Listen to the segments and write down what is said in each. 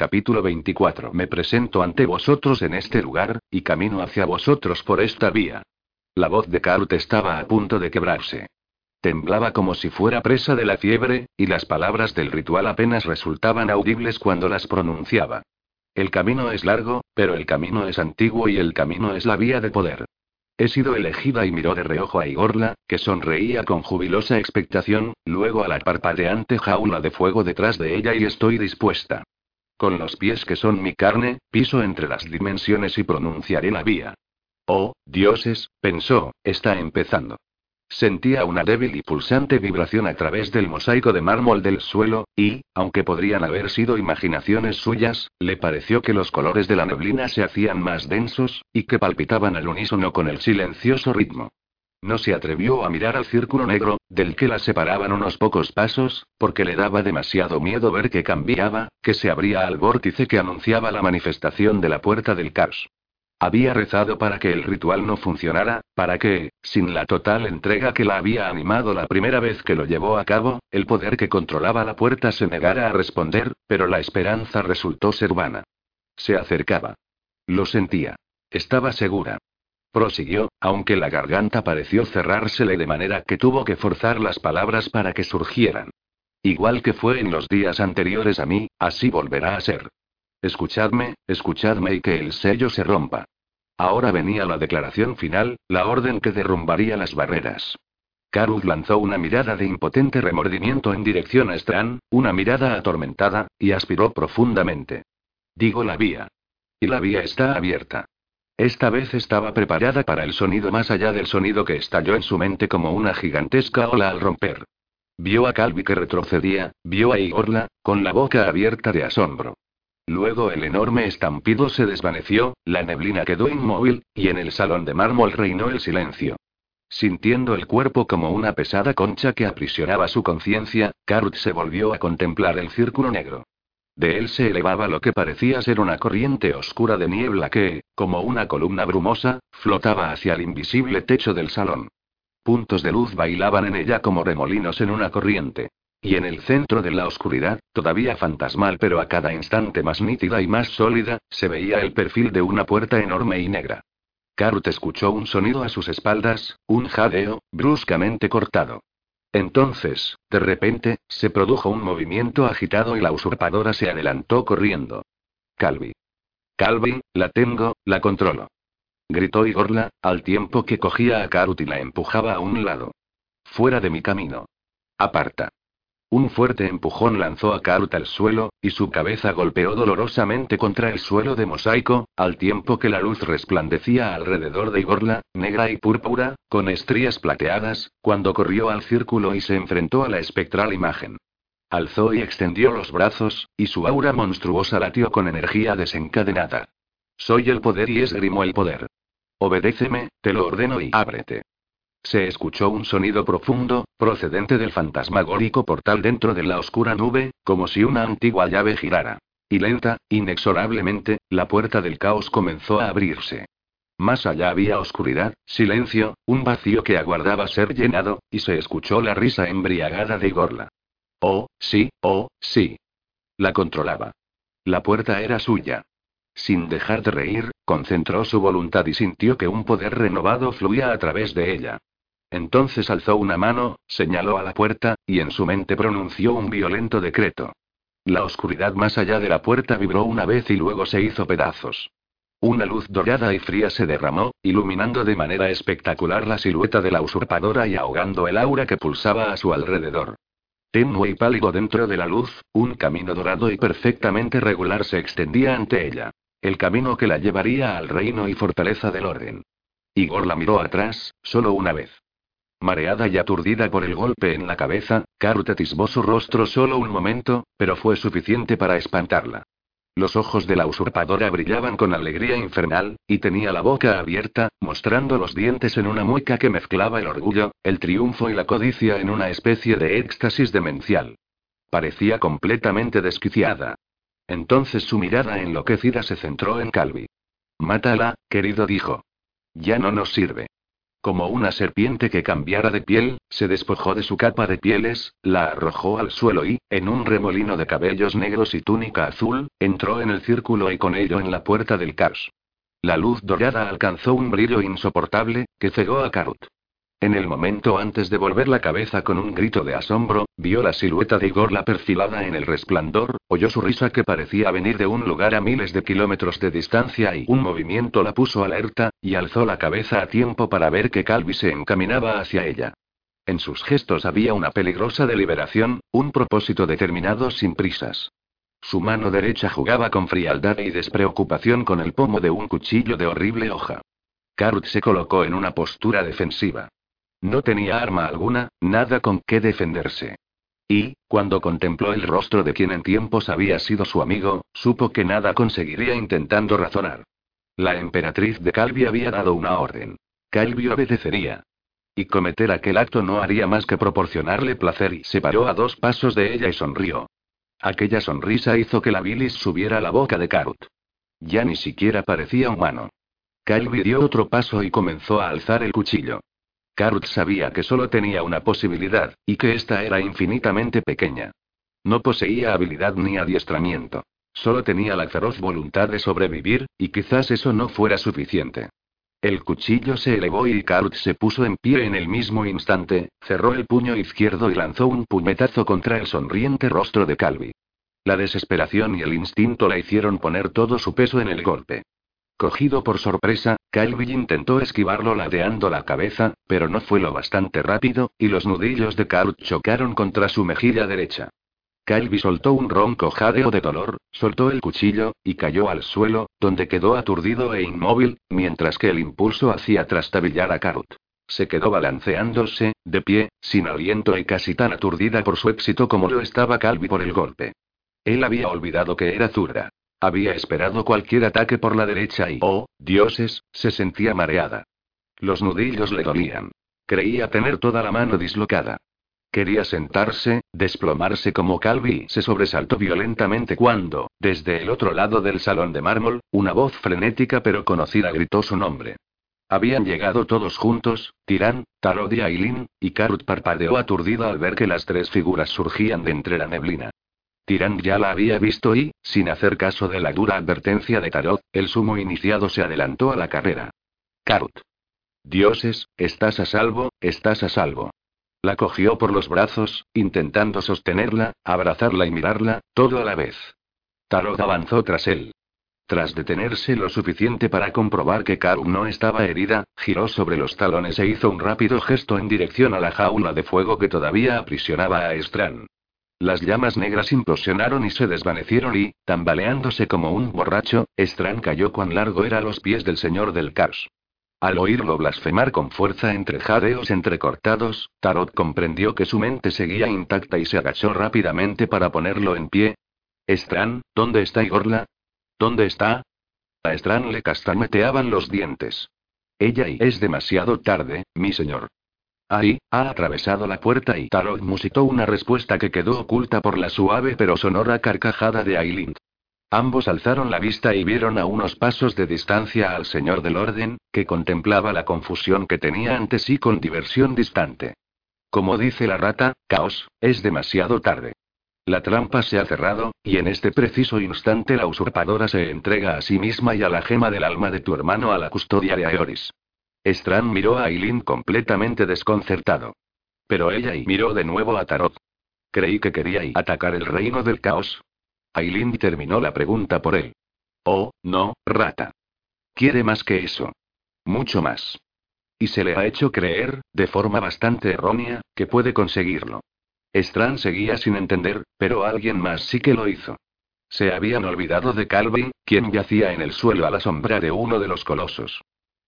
Capítulo 24. Me presento ante vosotros en este lugar, y camino hacia vosotros por esta vía. La voz de Karut estaba a punto de quebrarse. Temblaba como si fuera presa de la fiebre, y las palabras del ritual apenas resultaban audibles cuando las pronunciaba. El camino es largo, pero el camino es antiguo y el camino es la vía de poder. He sido elegida y miró de reojo a Igorla, que sonreía con jubilosa expectación, luego a la parpadeante jaula de fuego detrás de ella y estoy dispuesta. Con los pies que son mi carne, piso entre las dimensiones y pronunciaré la vía. Oh, dioses, pensó, está empezando. Sentía una débil y pulsante vibración a través del mosaico de mármol del suelo, y, aunque podrían haber sido imaginaciones suyas, le pareció que los colores de la neblina se hacían más densos, y que palpitaban al unísono con el silencioso ritmo. No se atrevió a mirar al círculo negro, del que la separaban unos pocos pasos, porque le daba demasiado miedo ver que cambiaba, que se abría al vórtice que anunciaba la manifestación de la puerta del caos. Había rezado para que el ritual no funcionara, para que, sin la total entrega que la había animado la primera vez que lo llevó a cabo, el poder que controlaba la puerta se negara a responder, pero la esperanza resultó ser vana. Se acercaba. Lo sentía. Estaba segura. Prosiguió, aunque la garganta pareció cerrársele de manera que tuvo que forzar las palabras para que surgieran. Igual que fue en los días anteriores a mí, así volverá a ser. Escuchadme, escuchadme y que el sello se rompa. Ahora venía la declaración final, la orden que derrumbaría las barreras. Karuz lanzó una mirada de impotente remordimiento en dirección a Stran, una mirada atormentada, y aspiró profundamente. Digo la vía. Y la vía está abierta. Esta vez estaba preparada para el sonido más allá del sonido que estalló en su mente como una gigantesca ola al romper. Vio a Calvi que retrocedía, vio a Igorla, con la boca abierta de asombro. Luego el enorme estampido se desvaneció, la neblina quedó inmóvil, y en el salón de mármol reinó el silencio. Sintiendo el cuerpo como una pesada concha que aprisionaba su conciencia, Karut se volvió a contemplar el círculo negro. De él se elevaba lo que parecía ser una corriente oscura de niebla que, como una columna brumosa, flotaba hacia el invisible techo del salón. Puntos de luz bailaban en ella como remolinos en una corriente. Y en el centro de la oscuridad, todavía fantasmal pero a cada instante más nítida y más sólida, se veía el perfil de una puerta enorme y negra. Karut escuchó un sonido a sus espaldas, un jadeo, bruscamente cortado. Entonces, de repente, se produjo un movimiento agitado y la usurpadora se adelantó corriendo. Calvi. Calvi, la tengo, la controlo. Gritó Igorla, al tiempo que cogía a Karut y la empujaba a un lado. Fuera de mi camino. Aparta. Un fuerte empujón lanzó a Karut al suelo, y su cabeza golpeó dolorosamente contra el suelo de mosaico, al tiempo que la luz resplandecía alrededor de Igorla, negra y púrpura, con estrías plateadas, cuando corrió al círculo y se enfrentó a la espectral imagen. Alzó y extendió los brazos, y su aura monstruosa latió con energía desencadenada. Soy el poder y esgrimo el poder. Obedéceme, te lo ordeno y ábrete. Se escuchó un sonido profundo, procedente del fantasmagórico portal dentro de la oscura nube, como si una antigua llave girara. Y lenta, inexorablemente, la puerta del caos comenzó a abrirse. Más allá había oscuridad, silencio, un vacío que aguardaba ser llenado, y se escuchó la risa embriagada de Igorla. Oh, sí, oh, sí. La controlaba. La puerta era suya. Sin dejar de reír, concentró su voluntad y sintió que un poder renovado fluía a través de ella. Entonces alzó una mano, señaló a la puerta, y en su mente pronunció un violento decreto. La oscuridad más allá de la puerta vibró una vez y luego se hizo pedazos. Una luz dorada y fría se derramó, iluminando de manera espectacular la silueta de la usurpadora y ahogando el aura que pulsaba a su alrededor. Tenue y pálido dentro de la luz, un camino dorado y perfectamente regular se extendía ante ella. El camino que la llevaría al reino y fortaleza del orden. Igor la miró atrás, solo una vez. Mareada y aturdida por el golpe en la cabeza, Karut atisbó su rostro solo un momento, pero fue suficiente para espantarla. Los ojos de la usurpadora brillaban con alegría infernal, y tenía la boca abierta, mostrando los dientes en una mueca que mezclaba el orgullo, el triunfo y la codicia en una especie de éxtasis demencial. Parecía completamente desquiciada. Entonces su mirada enloquecida se centró en Calvi. Mátala, querido, dijo. Ya no nos sirve. Como una serpiente que cambiara de piel, se despojó de su capa de pieles, la arrojó al suelo y, en un remolino de cabellos negros y túnica azul, entró en el círculo y con ello en la puerta del caos. La luz dorada alcanzó un brillo insoportable, que cegó a Carut. En el momento antes de volver la cabeza con un grito de asombro, vio la silueta de Igor la perfilada en el resplandor, oyó su risa que parecía venir de un lugar a miles de kilómetros de distancia y un movimiento la puso alerta, y alzó la cabeza a tiempo para ver que Calvi se encaminaba hacia ella. En sus gestos había una peligrosa deliberación, un propósito determinado sin prisas. Su mano derecha jugaba con frialdad y despreocupación con el pomo de un cuchillo de horrible hoja. Carut se colocó en una postura defensiva. No tenía arma alguna, nada con qué defenderse. Y, cuando contempló el rostro de quien en tiempos había sido su amigo, supo que nada conseguiría intentando razonar. La emperatriz de Calvi había dado una orden. Calvi obedecería. Y cometer aquel acto no haría más que proporcionarle placer y se paró a dos pasos de ella y sonrió. Aquella sonrisa hizo que la bilis subiera a la boca de Carut. Ya ni siquiera parecía humano. Calvi dio otro paso y comenzó a alzar el cuchillo. Carut sabía que solo tenía una posibilidad, y que ésta era infinitamente pequeña. No poseía habilidad ni adiestramiento. Solo tenía la feroz voluntad de sobrevivir, y quizás eso no fuera suficiente. El cuchillo se elevó y Carut se puso en pie en el mismo instante, cerró el puño izquierdo y lanzó un puñetazo contra el sonriente rostro de Calvi. La desesperación y el instinto la hicieron poner todo su peso en el golpe. Cogido por sorpresa, Calvi intentó esquivarlo ladeando la cabeza, pero no fue lo bastante rápido, y los nudillos de Carut chocaron contra su mejilla derecha. Calvi soltó un ronco jadeo de dolor, soltó el cuchillo, y cayó al suelo, donde quedó aturdido e inmóvil, mientras que el impulso hacía trastabillar a Carut. Se quedó balanceándose, de pie, sin aliento y casi tan aturdida por su éxito como lo estaba Calvi por el golpe. Él había olvidado que era zurda. Había esperado cualquier ataque por la derecha y, oh, dioses, se sentía mareada. Los nudillos le dolían. Creía tener toda la mano dislocada. Quería sentarse, desplomarse como Calvi se sobresaltó violentamente cuando, desde el otro lado del salón de mármol, una voz frenética pero conocida gritó su nombre. Habían llegado todos juntos, Tirán, Tarot y Aileen, y Carut parpadeó aturdido al ver que las tres figuras surgían de entre la neblina. Tirán ya la había visto y, sin hacer caso de la dura advertencia de Tarot, el sumo iniciado se adelantó a la carrera. Carut. Dioses, estás a salvo, estás a salvo. La cogió por los brazos, intentando sostenerla, abrazarla y mirarla, todo a la vez. Tarot avanzó tras él. Tras detenerse lo suficiente para comprobar que Carut no estaba herida, giró sobre los talones e hizo un rápido gesto en dirección a la jaula de fuego que todavía aprisionaba a Estran. Las llamas negras implosionaron y se desvanecieron y, tambaleándose como un borracho, Strand cayó cuán largo era a los pies del señor del caos. Al oírlo blasfemar con fuerza entre jadeos entrecortados, Tarot comprendió que su mente seguía intacta y se agachó rápidamente para ponerlo en pie. Strand, ¿dónde está Igorla? ¿Dónde está? A Strand le castañeteaban los dientes. Ella y es demasiado tarde, mi señor. Ahí, ha atravesado la puerta y Tarot musitó una respuesta que quedó oculta por la suave pero sonora carcajada de Aileen. Ambos alzaron la vista y vieron a unos pasos de distancia al señor del orden, que contemplaba la confusión que tenía ante sí con diversión distante. Como dice la rata, caos, es demasiado tarde. La trampa se ha cerrado, y en este preciso instante la usurpadora se entrega a sí misma y a la gema del alma de tu hermano a la custodia de Aeoris. Strand miró a Aileen completamente desconcertado. Pero ella y miró de nuevo a Tarot. Creí que quería atacar el reino del caos. Aileen terminó la pregunta por él. Oh, no, rata. Quiere más que eso. Mucho más. Y se le ha hecho creer, de forma bastante errónea, que puede conseguirlo. Strand seguía sin entender, pero alguien más sí que lo hizo. Se habían olvidado de Calvin, quien yacía en el suelo a la sombra de uno de los colosos.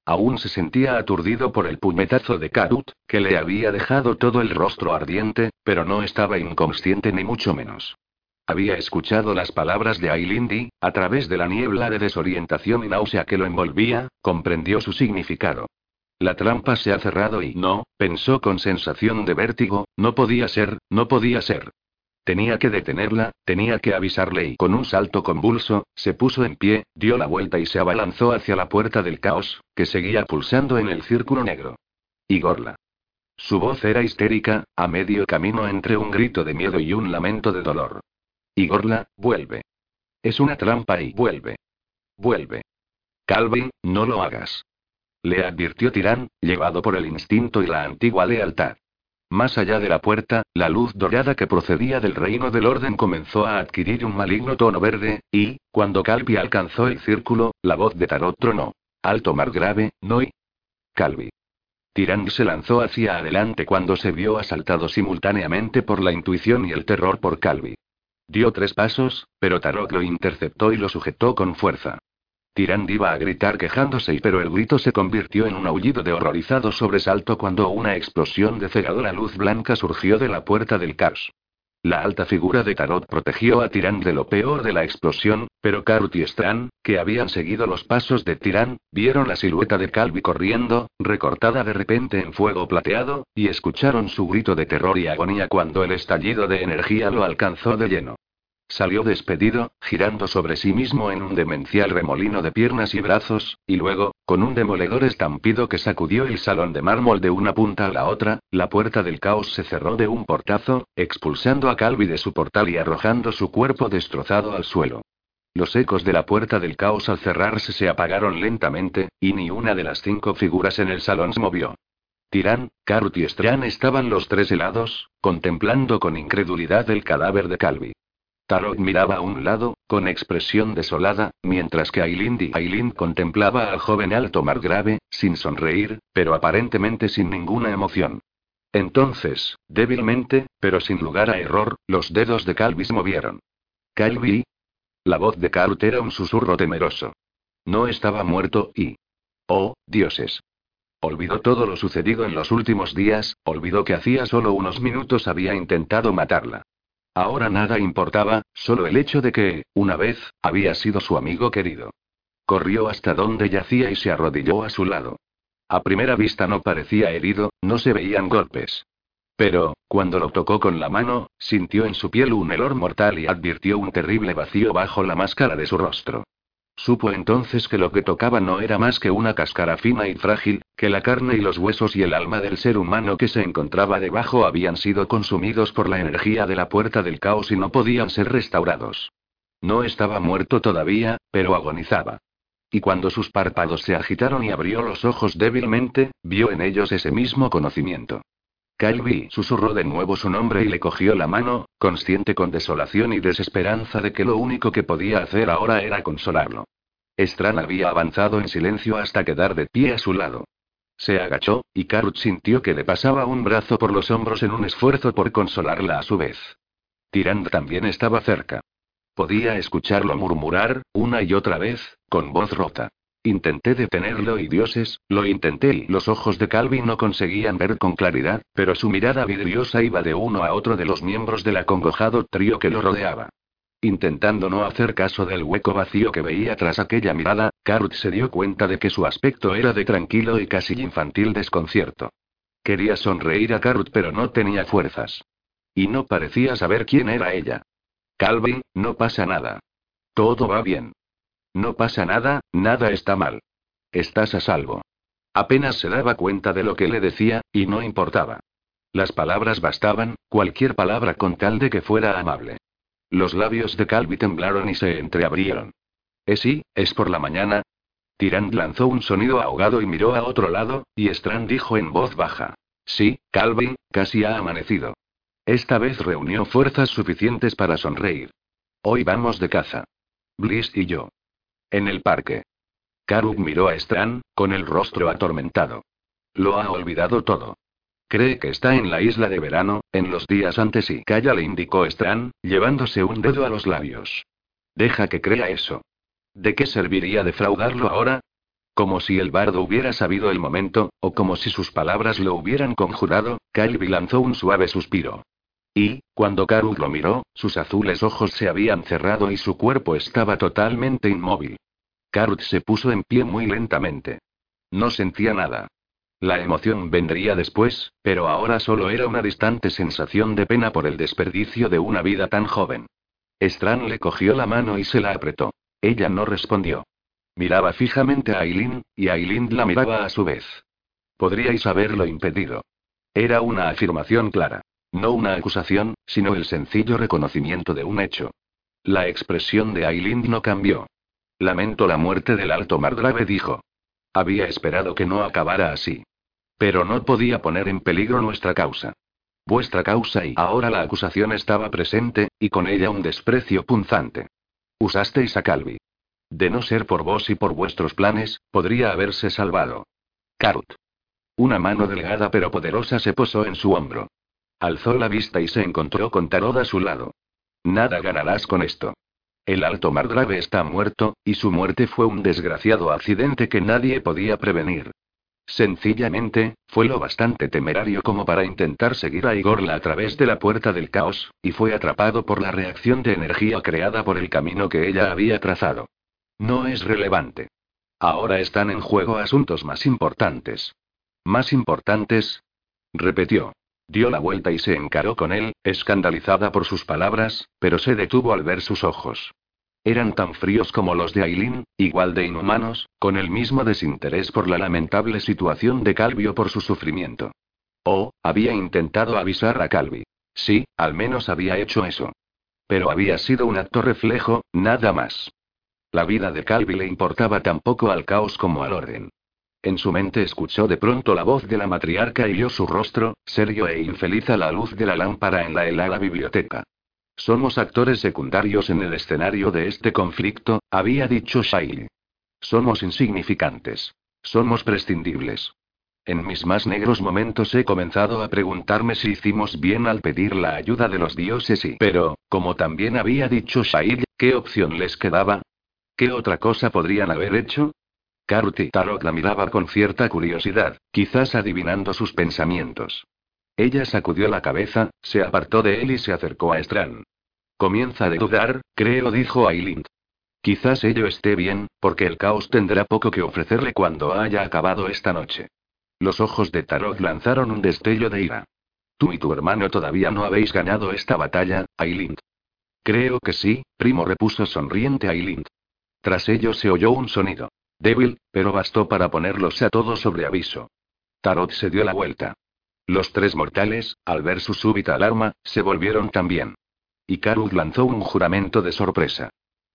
Aún se sentía aturdido por el puñetazo de Karut, que le había dejado todo el rostro ardiente, pero no estaba inconsciente ni mucho menos. Había escuchado las palabras de Ailindi, a través de la niebla de desorientación y náusea que lo envolvía, comprendió su significado. La trampa se ha cerrado y no, pensó con sensación de vértigo, no podía ser, no podía ser. Tenía que detenerla, tenía que avisarle y con un salto convulso, se puso en pie, dio la vuelta y se abalanzó hacia la puerta del caos, que seguía pulsando en el círculo negro. Igorla. Su voz era histérica, a medio camino entre un grito de miedo y un lamento de dolor. Igorla, vuelve. Es una trampa y vuelve. Vuelve. Calvin, no lo hagas. Le advirtió Tirán, llevado por el instinto y la antigua lealtad. Más allá de la puerta, la luz dorada que procedía del reino del orden comenzó a adquirir un maligno tono verde, y, cuando Calvi alcanzó el círculo, la voz de Tarot tronó. Alto grave, no y. Calvi. Tirán se lanzó hacia adelante cuando se vio asaltado simultáneamente por la intuición y el terror por Calvi. Dio tres pasos, pero Tarot lo interceptó y lo sujetó con fuerza. Tirand iba a gritar quejándose, pero el grito se convirtió en un aullido de horrorizado sobresalto cuando una explosión de cegadora luz blanca surgió de la puerta del caos. La alta figura de Tarot protegió a Tirand de lo peor de la explosión, pero Karut y Stran, que habían seguido los pasos de Tirand, vieron la silueta de Calvi corriendo, recortada de repente en fuego plateado, y escucharon su grito de terror y agonía cuando el estallido de energía lo alcanzó de lleno. Salió despedido, girando sobre sí mismo en un demencial remolino de piernas y brazos, y luego, con un demoledor estampido que sacudió el salón de mármol de una punta a la otra, la puerta del caos se cerró de un portazo, expulsando a Calvi de su portal y arrojando su cuerpo destrozado al suelo. Los ecos de la puerta del caos al cerrarse se apagaron lentamente, y ni una de las cinco figuras en el salón se movió. Tirán, Karut y Strán estaban los tres helados, contemplando con incredulidad el cadáver de Calvi. Tarot miraba a un lado, con expresión desolada, mientras que Aileen y Aileen contemplaba al joven alto margrave, sin sonreír, pero aparentemente sin ninguna emoción. Entonces, débilmente, pero sin lugar a error, los dedos de Calvi se movieron. ¿Calvi? La voz de Carut era un susurro temeroso. No estaba muerto y... Oh, dioses. Olvidó todo lo sucedido en los últimos días, olvidó que hacía solo unos minutos había intentado matarla. Ahora nada importaba, solo el hecho de que, una vez, había sido su amigo querido. Corrió hasta donde yacía y se arrodilló a su lado. A primera vista no parecía herido, no se veían golpes. Pero, cuando lo tocó con la mano, sintió en su piel un helor mortal y advirtió un terrible vacío bajo la máscara de su rostro. Supo entonces que lo que tocaba no era más que una cáscara fina y frágil, que la carne y los huesos y el alma del ser humano que se encontraba debajo habían sido consumidos por la energía de la puerta del caos y no podían ser restaurados. No estaba muerto todavía, pero agonizaba. Y cuando sus párpados se agitaron y abrió los ojos débilmente, vio en ellos ese mismo conocimiento. Calvi susurró de nuevo su nombre y le cogió la mano, consciente con desolación y desesperanza de que lo único que podía hacer ahora era consolarlo. Estran había avanzado en silencio hasta quedar de pie a su lado. Se agachó, y Karut sintió que le pasaba un brazo por los hombros en un esfuerzo por consolarla a su vez. Tirand también estaba cerca. Podía escucharlo murmurar, una y otra vez, con voz rota. Intenté detenerlo y dioses, lo intenté y los ojos de Calvin no conseguían ver con claridad, pero su mirada vidriosa iba de uno a otro de los miembros del acongojado trío que lo rodeaba. Intentando no hacer caso del hueco vacío que veía tras aquella mirada, Karut se dio cuenta de que su aspecto era de tranquilo y casi infantil desconcierto. Quería sonreír a Karut pero no tenía fuerzas. Y no parecía saber quién era ella. Calvin, no pasa nada. Todo va bien. No pasa nada, nada está mal. Estás a salvo. Apenas se daba cuenta de lo que le decía, y no importaba. Las palabras bastaban, cualquier palabra con tal de que fuera amable. Los labios de Calvi temblaron y se entreabrieron. ¿Es sí? ¿Es por la mañana? Tirand lanzó un sonido ahogado y miró a otro lado, y Strand dijo en voz baja. Sí, Calvin, casi ha amanecido. Esta vez reunió fuerzas suficientes para sonreír. Hoy vamos de caza. Bliss y yo. En el parque. Karuk miró a Stran, con el rostro atormentado. Lo ha olvidado todo. Cree que está en la isla de verano, en los días antes y calla le indicó Stran, llevándose un dedo a los labios. Deja que crea eso. ¿De qué serviría defraudarlo ahora? Como si el bardo hubiera sabido el momento, o como si sus palabras lo hubieran conjurado, Calvi lanzó un suave suspiro. Y, cuando Karuk lo miró, sus azules ojos se habían cerrado y su cuerpo estaba totalmente inmóvil. Karut se puso en pie muy lentamente. No sentía nada. La emoción vendría después, pero ahora solo era una distante sensación de pena por el desperdicio de una vida tan joven. Stran le cogió la mano y se la apretó. Ella no respondió. Miraba fijamente a Aileen, y Aileen la miraba a su vez. podríais haberlo impedido. Era una afirmación clara. No una acusación, sino el sencillo reconocimiento de un hecho. La expresión de Aileen no cambió. Lamento la muerte del alto Margrave, dijo. Había esperado que no acabara así. Pero no podía poner en peligro nuestra causa. Vuestra causa y ahora la acusación estaba presente, y con ella un desprecio punzante. Usasteis a Calvi. De no ser por vos y por vuestros planes, podría haberse salvado. Carut. Una mano delgada pero poderosa se posó en su hombro. Alzó la vista y se encontró con Tarod a su lado. Nada ganarás con esto. El alto Margrave está muerto, y su muerte fue un desgraciado accidente que nadie podía prevenir. Sencillamente, fue lo bastante temerario como para intentar seguir a Igorla a través de la puerta del caos, y fue atrapado por la reacción de energía creada por el camino que ella había trazado. No es relevante. Ahora están en juego asuntos más importantes. ¿Más importantes? repitió. Dio la vuelta y se encaró con él, escandalizada por sus palabras, pero se detuvo al ver sus ojos. Eran tan fríos como los de Aileen, igual de inhumanos, con el mismo desinterés por la lamentable situación de Calvio por su sufrimiento. Oh, había intentado avisar a Calvi. Sí, al menos había hecho eso. Pero había sido un acto reflejo, nada más. La vida de Calvi le importaba tan poco al caos como al orden. En su mente escuchó de pronto la voz de la matriarca y vio su rostro, serio e infeliz a la luz de la lámpara en la helada biblioteca. Somos actores secundarios en el escenario de este conflicto, había dicho Shaili. Somos insignificantes. Somos prescindibles. En mis más negros momentos he comenzado a preguntarme si hicimos bien al pedir la ayuda de los dioses y... Pero, como también había dicho Shail, ¿qué opción les quedaba? ¿Qué otra cosa podrían haber hecho? Karuti Tarot la miraba con cierta curiosidad, quizás adivinando sus pensamientos. Ella sacudió la cabeza, se apartó de él y se acercó a Estran. Comienza a dudar, creo, dijo Aileen. Quizás ello esté bien, porque el caos tendrá poco que ofrecerle cuando haya acabado esta noche. Los ojos de Tarot lanzaron un destello de ira. Tú y tu hermano todavía no habéis ganado esta batalla, Aileen. Creo que sí, primo repuso sonriente Aileen. Tras ello se oyó un sonido. Débil, pero bastó para ponerlos a todos sobre aviso. Tarot se dio la vuelta. Los tres mortales, al ver su súbita alarma, se volvieron también. Y Karud lanzó un juramento de sorpresa.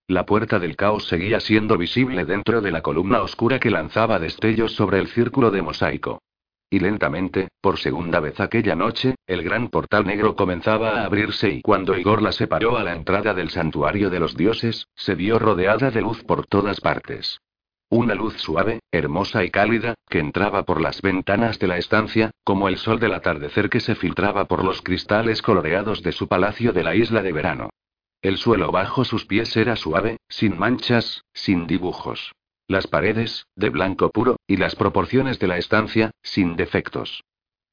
La puerta del caos seguía siendo visible dentro de la columna oscura que lanzaba destellos sobre el círculo de mosaico. Y lentamente, por segunda vez aquella noche, el gran portal negro comenzaba a abrirse y cuando Igor la separó a la entrada del santuario de los dioses, se vio rodeada de luz por todas partes. Una luz suave, hermosa y cálida, que entraba por las ventanas de la estancia, como el sol del atardecer que se filtraba por los cristales coloreados de su palacio de la isla de verano. El suelo bajo sus pies era suave, sin manchas, sin dibujos. Las paredes, de blanco puro, y las proporciones de la estancia, sin defectos.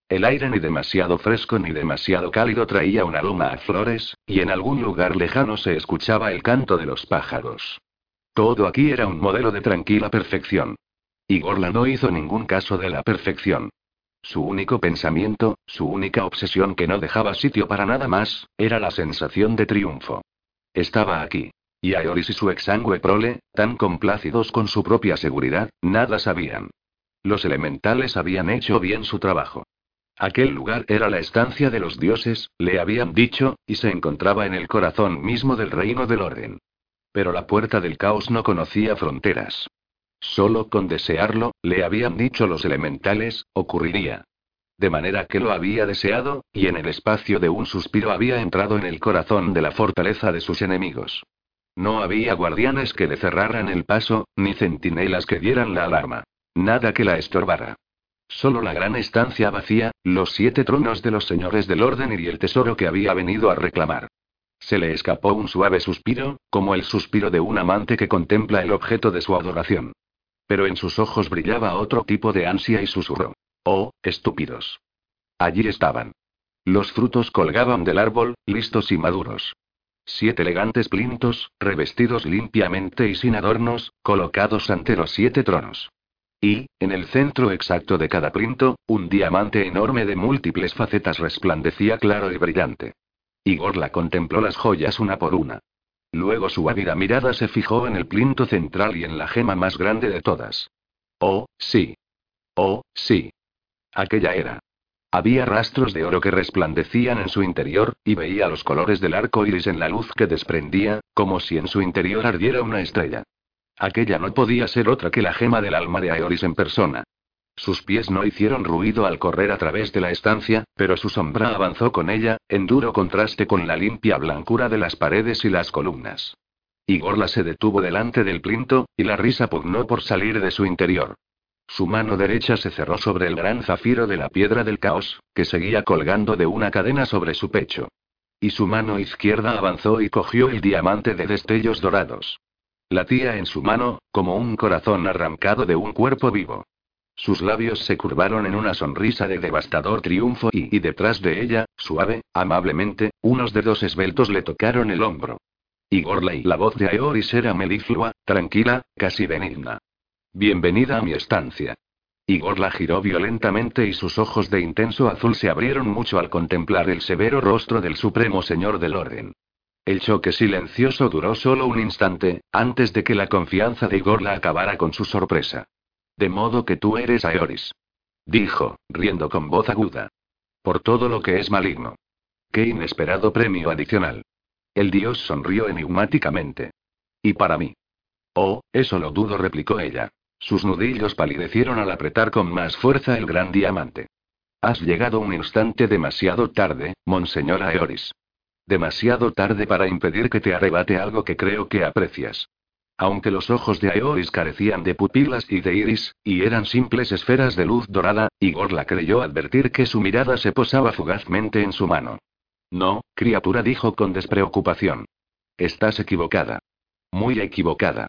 El aire ni demasiado fresco ni demasiado cálido traía un aroma a flores, y en algún lugar lejano se escuchaba el canto de los pájaros. Todo aquí era un modelo de tranquila perfección. Y Gorla no hizo ningún caso de la perfección. Su único pensamiento, su única obsesión que no dejaba sitio para nada más, era la sensación de triunfo. Estaba aquí. Y Aeoris y su exangüe prole, tan complácidos con su propia seguridad, nada sabían. Los elementales habían hecho bien su trabajo. Aquel lugar era la estancia de los dioses, le habían dicho, y se encontraba en el corazón mismo del reino del orden. Pero la puerta del caos no conocía fronteras. Solo con desearlo, le habían dicho los elementales, ocurriría. De manera que lo había deseado, y en el espacio de un suspiro había entrado en el corazón de la fortaleza de sus enemigos. No había guardianes que le cerraran el paso, ni centinelas que dieran la alarma. Nada que la estorbara. Solo la gran estancia vacía, los siete tronos de los señores del orden y el tesoro que había venido a reclamar. Se le escapó un suave suspiro, como el suspiro de un amante que contempla el objeto de su adoración. Pero en sus ojos brillaba otro tipo de ansia y susurró. Oh, estúpidos. Allí estaban. Los frutos colgaban del árbol, listos y maduros. Siete elegantes plintos, revestidos limpiamente y sin adornos, colocados ante los siete tronos. Y, en el centro exacto de cada plinto, un diamante enorme de múltiples facetas resplandecía claro y brillante. Igor la contempló las joyas una por una. Luego su ávida mirada se fijó en el plinto central y en la gema más grande de todas. Oh, sí. Oh, sí. Aquella era. Había rastros de oro que resplandecían en su interior, y veía los colores del arco iris en la luz que desprendía, como si en su interior ardiera una estrella. Aquella no podía ser otra que la gema del alma de Aeoris en persona. Sus pies no hicieron ruido al correr a través de la estancia, pero su sombra avanzó con ella, en duro contraste con la limpia blancura de las paredes y las columnas. Igorla se detuvo delante del plinto, y la risa pugnó por salir de su interior. Su mano derecha se cerró sobre el gran zafiro de la piedra del caos, que seguía colgando de una cadena sobre su pecho. Y su mano izquierda avanzó y cogió el diamante de destellos dorados. Latía en su mano, como un corazón arrancado de un cuerpo vivo. Sus labios se curvaron en una sonrisa de devastador triunfo y, detrás de ella, suave, amablemente, unos dedos esbeltos le tocaron el hombro. Igor y la voz de Aeoris era meliflua, tranquila, casi benigna. Bienvenida a mi estancia. Igor la giró violentamente y sus ojos de intenso azul se abrieron mucho al contemplar el severo rostro del Supremo Señor del Orden. El choque silencioso duró solo un instante, antes de que la confianza de Igor la acabara con su sorpresa. De modo que tú eres Aeoris. Dijo, riendo con voz aguda. Por todo lo que es maligno. Qué inesperado premio adicional. El dios sonrió enigmáticamente. Y para mí. Oh, eso lo dudo, replicó ella. Sus nudillos palidecieron al apretar con más fuerza el gran diamante. Has llegado un instante demasiado tarde, Monseñor Aeoris. Demasiado tarde para impedir que te arrebate algo que creo que aprecias. Aunque los ojos de Aeoris carecían de pupilas y de iris, y eran simples esferas de luz dorada, Igor la creyó advertir que su mirada se posaba fugazmente en su mano. No, criatura dijo con despreocupación. Estás equivocada. Muy equivocada.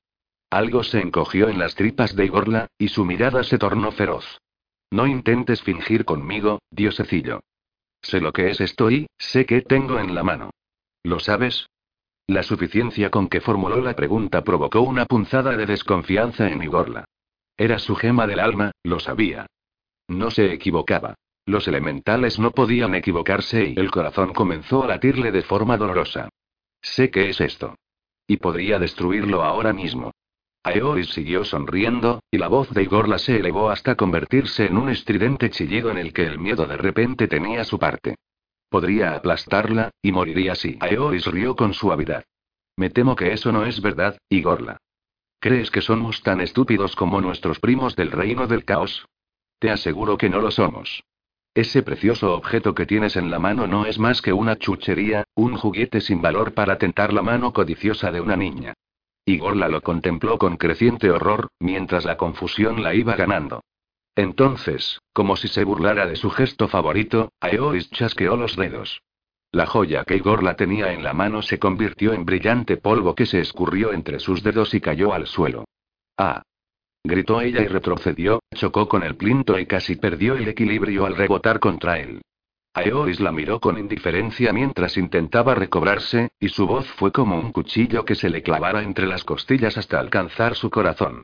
Algo se encogió en las tripas de Igorla, y su mirada se tornó feroz. No intentes fingir conmigo, diosecillo. Sé lo que es esto y, sé qué tengo en la mano. ¿Lo sabes? La suficiencia con que formuló la pregunta provocó una punzada de desconfianza en Igorla. Era su gema del alma, lo sabía. No se equivocaba. Los elementales no podían equivocarse y el corazón comenzó a latirle de forma dolorosa. Sé qué es esto. Y podría destruirlo ahora mismo. Aeoris siguió sonriendo, y la voz de Igorla se elevó hasta convertirse en un estridente chillido en el que el miedo de repente tenía su parte. Podría aplastarla, y moriría así. Aeoris rió con suavidad. Me temo que eso no es verdad, Igorla. ¿Crees que somos tan estúpidos como nuestros primos del reino del caos? Te aseguro que no lo somos. Ese precioso objeto que tienes en la mano no es más que una chuchería, un juguete sin valor para tentar la mano codiciosa de una niña. Igorla lo contempló con creciente horror, mientras la confusión la iba ganando. Entonces, como si se burlara de su gesto favorito, Aeoris chasqueó los dedos. La joya que Igorla tenía en la mano se convirtió en brillante polvo que se escurrió entre sus dedos y cayó al suelo. ¡Ah! Gritó ella y retrocedió, chocó con el plinto y casi perdió el equilibrio al rebotar contra él. Aeoris la miró con indiferencia mientras intentaba recobrarse, y su voz fue como un cuchillo que se le clavara entre las costillas hasta alcanzar su corazón.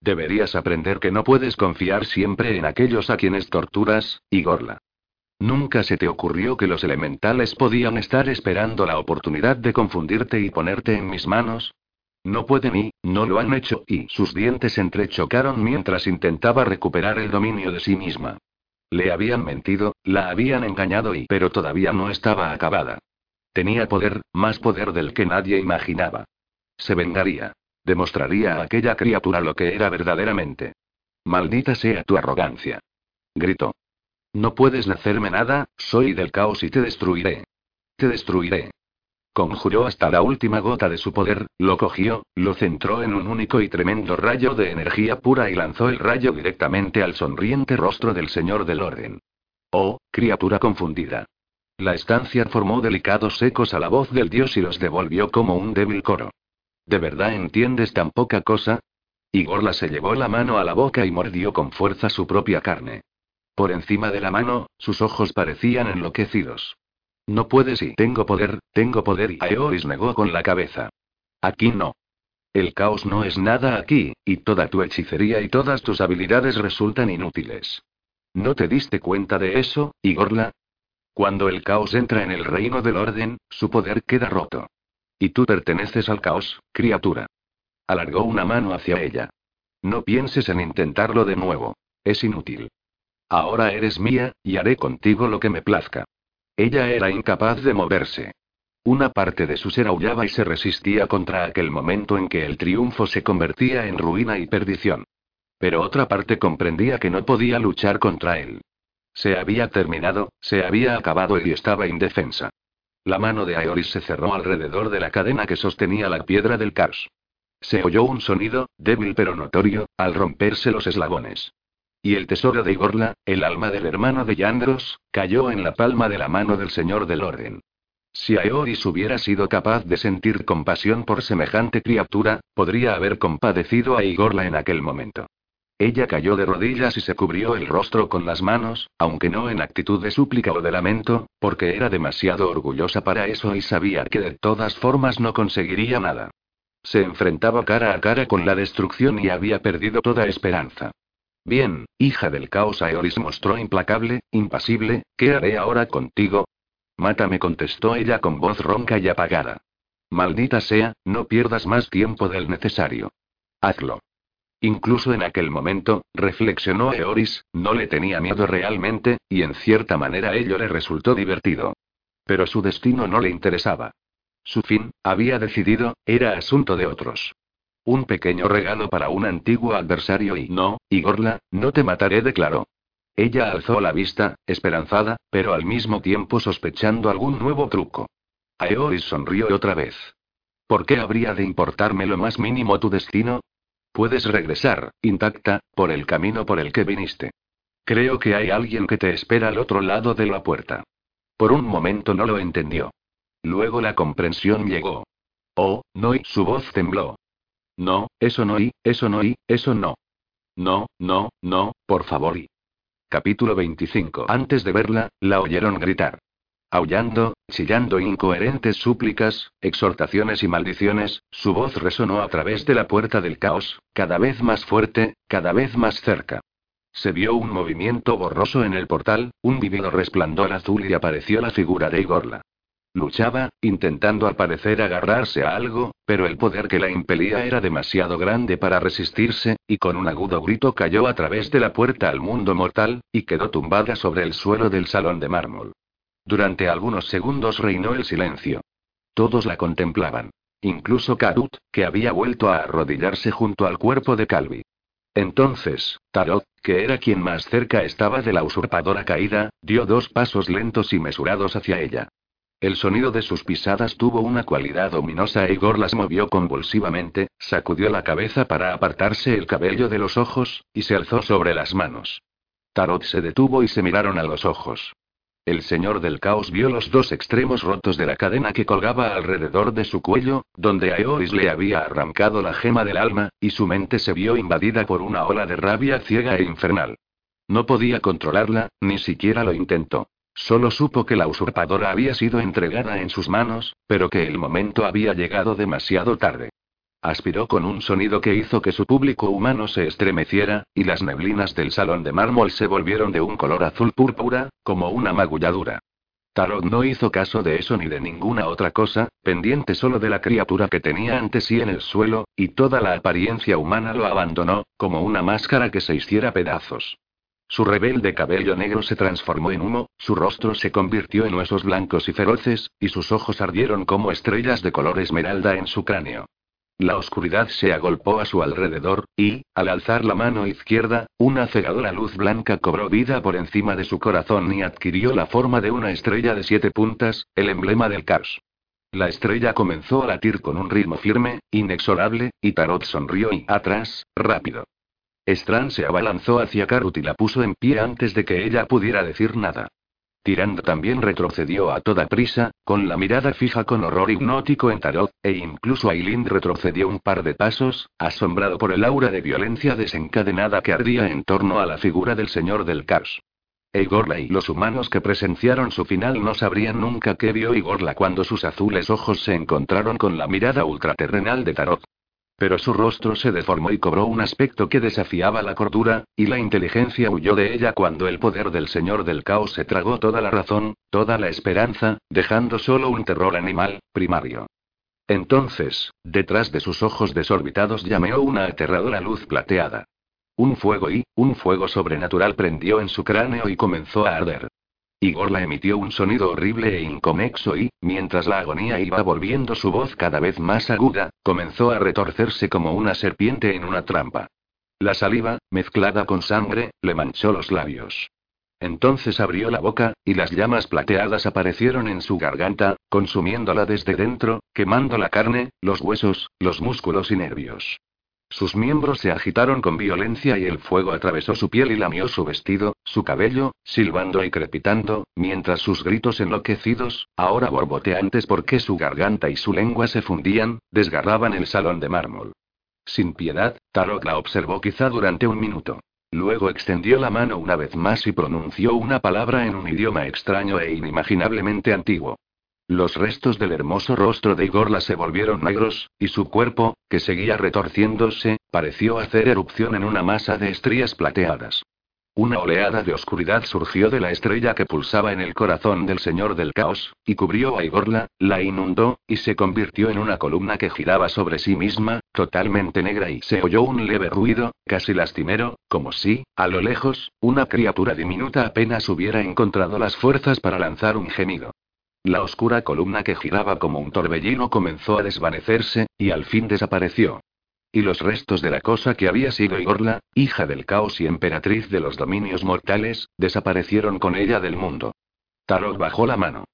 Deberías aprender que no puedes confiar siempre en aquellos a quienes torturas, Igorla. ¿Nunca se te ocurrió que los elementales podían estar esperando la oportunidad de confundirte y ponerte en mis manos? No pueden y, no lo han hecho, y sus dientes entrechocaron mientras intentaba recuperar el dominio de sí misma. Le habían mentido, la habían engañado y... pero todavía no estaba acabada. Tenía poder, más poder del que nadie imaginaba. Se vengaría. Demostraría a aquella criatura lo que era verdaderamente. Maldita sea tu arrogancia. Gritó. No puedes hacerme nada, soy del caos y te destruiré. Te destruiré. Conjuró hasta la última gota de su poder, lo cogió, lo centró en un único y tremendo rayo de energía pura y lanzó el rayo directamente al sonriente rostro del Señor del Orden. Oh, criatura confundida. La estancia formó delicados ecos a la voz del dios y los devolvió como un débil coro. ¿De verdad entiendes tan poca cosa? Igorla se llevó la mano a la boca y mordió con fuerza su propia carne. Por encima de la mano, sus ojos parecían enloquecidos. No puedes y tengo poder, tengo poder y Aeoris negó con la cabeza. Aquí no. El caos no es nada aquí, y toda tu hechicería y todas tus habilidades resultan inútiles. ¿No te diste cuenta de eso, Igorla? Cuando el caos entra en el reino del orden, su poder queda roto. Y tú perteneces al caos, criatura. Alargó una mano hacia ella. No pienses en intentarlo de nuevo. Es inútil. Ahora eres mía, y haré contigo lo que me plazca. Ella era incapaz de moverse. Una parte de su ser aullaba y se resistía contra aquel momento en que el triunfo se convertía en ruina y perdición. Pero otra parte comprendía que no podía luchar contra él. Se había terminado, se había acabado y estaba indefensa. La mano de Aeoris se cerró alrededor de la cadena que sostenía la piedra del Kars. Se oyó un sonido, débil pero notorio, al romperse los eslabones. Y el tesoro de Igorla, el alma del hermano de Yandros, cayó en la palma de la mano del señor del orden. Si Aeoris hubiera sido capaz de sentir compasión por semejante criatura, podría haber compadecido a Igorla en aquel momento. Ella cayó de rodillas y se cubrió el rostro con las manos, aunque no en actitud de súplica o de lamento, porque era demasiado orgullosa para eso y sabía que de todas formas no conseguiría nada. Se enfrentaba cara a cara con la destrucción y había perdido toda esperanza. Bien, hija del caos, Aeoris mostró implacable, impasible, ¿qué haré ahora contigo? Mátame, contestó ella con voz ronca y apagada. Maldita sea, no pierdas más tiempo del necesario. Hazlo. Incluso en aquel momento, reflexionó Eoris, no le tenía miedo realmente, y en cierta manera ello le resultó divertido. Pero su destino no le interesaba. Su fin, había decidido, era asunto de otros. Un pequeño regalo para un antiguo adversario y no, Igorla, no te mataré, declaró. Ella alzó la vista, esperanzada, pero al mismo tiempo sospechando algún nuevo truco. Aeoris sonrió otra vez. ¿Por qué habría de importarme lo más mínimo tu destino? Puedes regresar, intacta, por el camino por el que viniste. Creo que hay alguien que te espera al otro lado de la puerta. Por un momento no lo entendió. Luego la comprensión llegó. Oh, no, y su voz tembló. No, eso no, y, eso no, y, eso no. No, no, no, por favor, y. Capítulo 25. Antes de verla, la oyeron gritar. Aullando, chillando incoherentes súplicas, exhortaciones y maldiciones, su voz resonó a través de la puerta del caos, cada vez más fuerte, cada vez más cerca. Se vio un movimiento borroso en el portal, un vívido resplandor azul y apareció la figura de Igorla. Luchaba, intentando al parecer agarrarse a algo, pero el poder que la impelía era demasiado grande para resistirse, y con un agudo grito cayó a través de la puerta al mundo mortal, y quedó tumbada sobre el suelo del salón de mármol. Durante algunos segundos reinó el silencio. Todos la contemplaban. Incluso Karut, que había vuelto a arrodillarse junto al cuerpo de Calvi. Entonces, Tarot, que era quien más cerca estaba de la usurpadora caída, dio dos pasos lentos y mesurados hacia ella. El sonido de sus pisadas tuvo una cualidad ominosa e Igor las movió convulsivamente, sacudió la cabeza para apartarse el cabello de los ojos, y se alzó sobre las manos. Tarot se detuvo y se miraron a los ojos. El señor del caos vio los dos extremos rotos de la cadena que colgaba alrededor de su cuello, donde Aeoris le había arrancado la gema del alma, y su mente se vio invadida por una ola de rabia ciega e infernal. No podía controlarla, ni siquiera lo intentó. Solo supo que la usurpadora había sido entregada en sus manos, pero que el momento había llegado demasiado tarde. Aspiró con un sonido que hizo que su público humano se estremeciera, y las neblinas del salón de mármol se volvieron de un color azul púrpura, como una magulladura. Tarot no hizo caso de eso ni de ninguna otra cosa, pendiente solo de la criatura que tenía ante sí en el suelo, y toda la apariencia humana lo abandonó, como una máscara que se hiciera pedazos. Su rebelde cabello negro se transformó en humo, su rostro se convirtió en huesos blancos y feroces, y sus ojos ardieron como estrellas de color esmeralda en su cráneo. La oscuridad se agolpó a su alrededor, y, al alzar la mano izquierda, una cegadora luz blanca cobró vida por encima de su corazón y adquirió la forma de una estrella de siete puntas, el emblema del caos. La estrella comenzó a latir con un ritmo firme, inexorable, y Tarot sonrió y, atrás, rápido. Strand se abalanzó hacia Karut y la puso en pie antes de que ella pudiera decir nada. Tirando también retrocedió a toda prisa, con la mirada fija con horror hipnótico en Tarot, e incluso Aileen retrocedió un par de pasos, asombrado por el aura de violencia desencadenada que ardía en torno a la figura del señor del caos. Igorla y los humanos que presenciaron su final no sabrían nunca qué vio Igorla cuando sus azules ojos se encontraron con la mirada ultraterrenal de Tarot. Pero su rostro se deformó y cobró un aspecto que desafiaba la cordura, y la inteligencia huyó de ella cuando el poder del Señor del Caos se tragó toda la razón, toda la esperanza, dejando solo un terror animal, primario. Entonces, detrás de sus ojos desorbitados llameó una aterradora luz plateada. un fuego y, un fuego sobrenatural prendió en su cráneo y comenzó a arder. Igorla emitió un sonido horrible e inconexo y, mientras la agonía iba volviendo su voz cada vez más aguda, comenzó a retorcerse como una serpiente en una trampa. La saliva, mezclada con sangre, le manchó los labios. Entonces abrió la boca, y las llamas plateadas aparecieron en su garganta, consumiéndola desde dentro, quemando la carne, los huesos, los músculos y nervios. Sus miembros se agitaron con violencia y el fuego atravesó su piel y lamió su vestido, su cabello, silbando y crepitando, mientras sus gritos enloquecidos, ahora borboteantes porque su garganta y su lengua se fundían, desgarraban el salón de mármol. Sin piedad, Tarok la observó quizá durante un minuto. Luego extendió la mano una vez más y pronunció una palabra en un idioma extraño e inimaginablemente antiguo. Los restos del hermoso rostro de Igorla se volvieron negros, y su cuerpo, que seguía retorciéndose, pareció hacer erupción en una masa de estrías plateadas. Una oleada de oscuridad surgió de la estrella que pulsaba en el corazón del Señor del Caos, y cubrió a Igorla, la inundó, y se convirtió en una columna que giraba sobre sí misma, totalmente negra y se oyó un leve ruido, casi lastimero, como si, a lo lejos, una criatura diminuta apenas hubiera encontrado las fuerzas para lanzar un gemido. La oscura columna que giraba como un torbellino comenzó a desvanecerse, y al fin desapareció. Y los restos de la cosa que había sido Igorla, hija del caos y emperatriz de los dominios mortales, desaparecieron con ella del mundo. Tarot bajó la mano.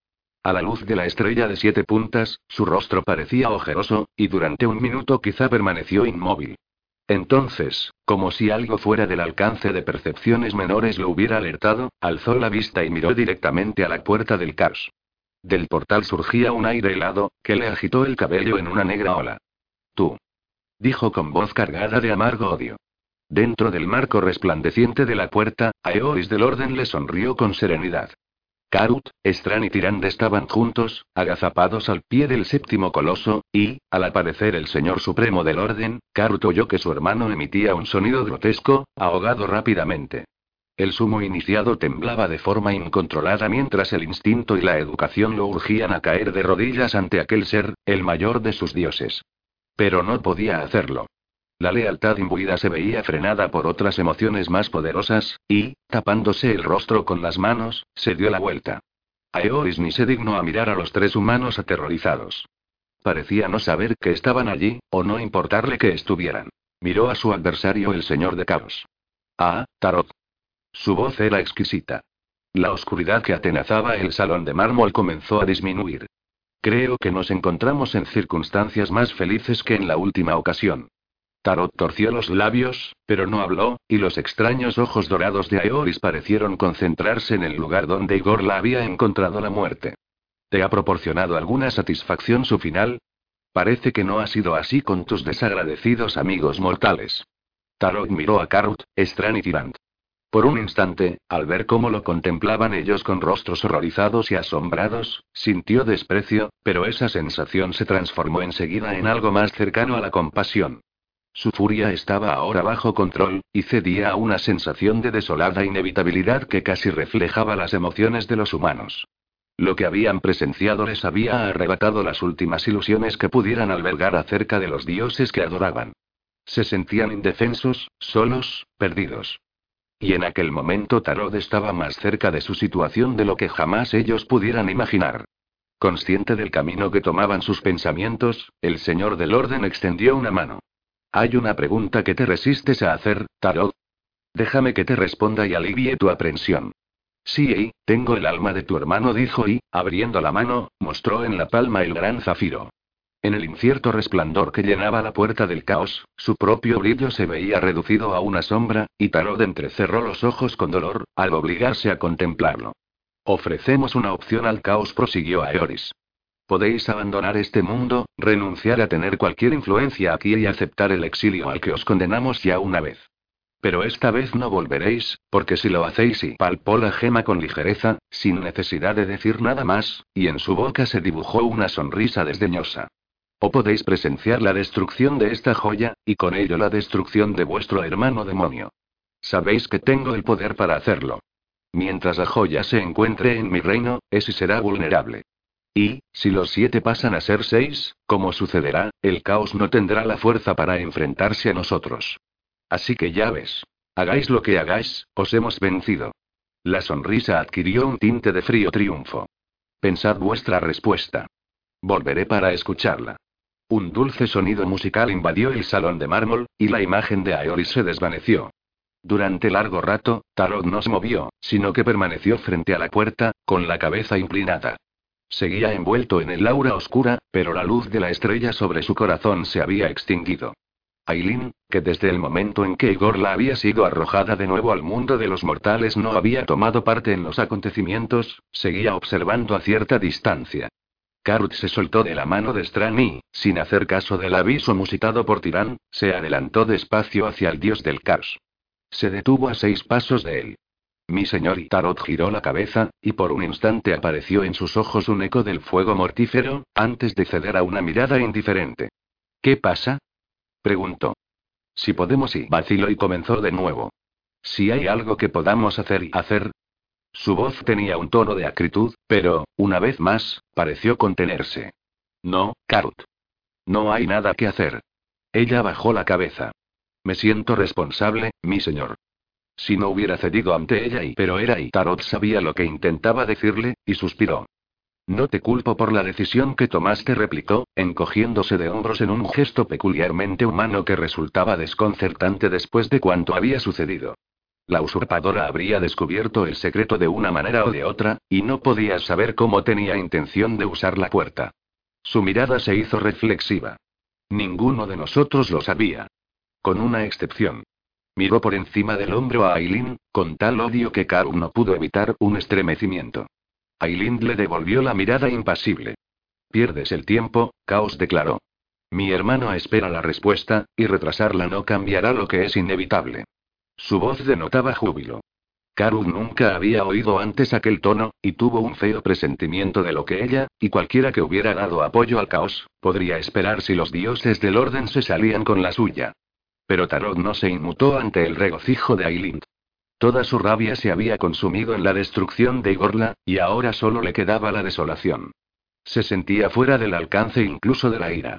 A la luz de la estrella de siete puntas, su rostro parecía ojeroso, y durante un minuto quizá permaneció inmóvil. Entonces, como si algo fuera del alcance de percepciones menores lo hubiera alertado, alzó la vista y miró directamente a la puerta del caos. Del portal surgía un aire helado, que le agitó el cabello en una negra ola. Tú. Dijo con voz cargada de amargo odio. Dentro del marco resplandeciente de la puerta, Aeoris del Orden le sonrió con serenidad. Karut, Estran y Tirand estaban juntos, agazapados al pie del séptimo coloso, y, al aparecer el Señor Supremo del Orden, Karut oyó que su hermano emitía un sonido grotesco, ahogado rápidamente. El sumo iniciado temblaba de forma incontrolada mientras el instinto y la educación lo urgían a caer de rodillas ante aquel ser, el mayor de sus dioses. Pero no podía hacerlo. La lealtad imbuida se veía frenada por otras emociones más poderosas, y, tapándose el rostro con las manos, se dio la vuelta. Aeoris ni se dignó a mirar a los tres humanos aterrorizados. Parecía no saber que estaban allí, o no importarle que estuvieran. Miró a su adversario el señor de caos. Ah, Tarot, su voz era exquisita. La oscuridad que atenazaba el salón de mármol comenzó a disminuir. Creo que nos encontramos en circunstancias más felices que en la última ocasión. Tarot torció los labios, pero no habló, y los extraños ojos dorados de Aeoris parecieron concentrarse en el lugar donde Igor la había encontrado la muerte. ¿Te ha proporcionado alguna satisfacción su final? Parece que no ha sido así con tus desagradecidos amigos mortales. Tarot miró a Karut, Estran. Por un instante, al ver cómo lo contemplaban ellos con rostros horrorizados y asombrados, sintió desprecio, pero esa sensación se transformó enseguida en algo más cercano a la compasión. Su furia estaba ahora bajo control, y cedía a una sensación de desolada inevitabilidad que casi reflejaba las emociones de los humanos. Lo que habían presenciado les había arrebatado las últimas ilusiones que pudieran albergar acerca de los dioses que adoraban. Se sentían indefensos, solos, perdidos. Y en aquel momento Tarot estaba más cerca de su situación de lo que jamás ellos pudieran imaginar. Consciente del camino que tomaban sus pensamientos, el señor del orden extendió una mano. Hay una pregunta que te resistes a hacer, Tarot. Déjame que te responda y alivie tu aprensión. Sí, tengo el alma de tu hermano, dijo y, abriendo la mano, mostró en la palma el gran zafiro. En el incierto resplandor que llenaba la puerta del caos, su propio brillo se veía reducido a una sombra, y Tarot entrecerró los ojos con dolor, al obligarse a contemplarlo. Ofrecemos una opción al caos, prosiguió Aeoris. Podéis abandonar este mundo, renunciar a tener cualquier influencia aquí y aceptar el exilio al que os condenamos ya una vez. Pero esta vez no volveréis, porque si lo hacéis y palpó la gema con ligereza, sin necesidad de decir nada más, y en su boca se dibujó una sonrisa desdeñosa. O podéis presenciar la destrucción de esta joya, y con ello la destrucción de vuestro hermano demonio. Sabéis que tengo el poder para hacerlo. Mientras la joya se encuentre en mi reino, es y será vulnerable. Y, si los siete pasan a ser seis, como sucederá, el caos no tendrá la fuerza para enfrentarse a nosotros. Así que ya ves. Hagáis lo que hagáis, os hemos vencido. La sonrisa adquirió un tinte de frío triunfo. Pensad vuestra respuesta. Volveré para escucharla. Un dulce sonido musical invadió el salón de mármol, y la imagen de Aeolis se desvaneció. Durante largo rato, Tarot no se movió, sino que permaneció frente a la puerta, con la cabeza inclinada. Seguía envuelto en el aura oscura, pero la luz de la estrella sobre su corazón se había extinguido. Aileen, que desde el momento en que Igor la había sido arrojada de nuevo al mundo de los mortales no había tomado parte en los acontecimientos, seguía observando a cierta distancia. Karut se soltó de la mano de Stran y, sin hacer caso del aviso musitado por Tirán, se adelantó despacio hacia el dios del caos. Se detuvo a seis pasos de él. Mi señor Tarot giró la cabeza, y por un instante apareció en sus ojos un eco del fuego mortífero, antes de ceder a una mirada indiferente. ¿Qué pasa? preguntó. Si podemos y vaciló y comenzó de nuevo. Si hay algo que podamos hacer y hacer. Su voz tenía un tono de acritud, pero, una vez más, pareció contenerse. No, Carut. No hay nada que hacer. Ella bajó la cabeza. Me siento responsable, mi señor. Si no hubiera cedido ante ella y pero era y Tarot sabía lo que intentaba decirle, y suspiró. No te culpo por la decisión que tomaste, replicó, encogiéndose de hombros en un gesto peculiarmente humano que resultaba desconcertante después de cuanto había sucedido. La usurpadora habría descubierto el secreto de una manera o de otra, y no podía saber cómo tenía intención de usar la puerta. Su mirada se hizo reflexiva. Ninguno de nosotros lo sabía. Con una excepción. Miró por encima del hombro a Aileen, con tal odio que Karu no pudo evitar un estremecimiento. Aileen le devolvió la mirada impasible. Pierdes el tiempo, Caos declaró. Mi hermano espera la respuesta, y retrasarla no cambiará lo que es inevitable. Su voz denotaba júbilo. Karu nunca había oído antes aquel tono, y tuvo un feo presentimiento de lo que ella, y cualquiera que hubiera dado apoyo al caos, podría esperar si los dioses del orden se salían con la suya. Pero Tarot no se inmutó ante el regocijo de Aileen. Toda su rabia se había consumido en la destrucción de Igorla, y ahora solo le quedaba la desolación. Se sentía fuera del alcance incluso de la ira.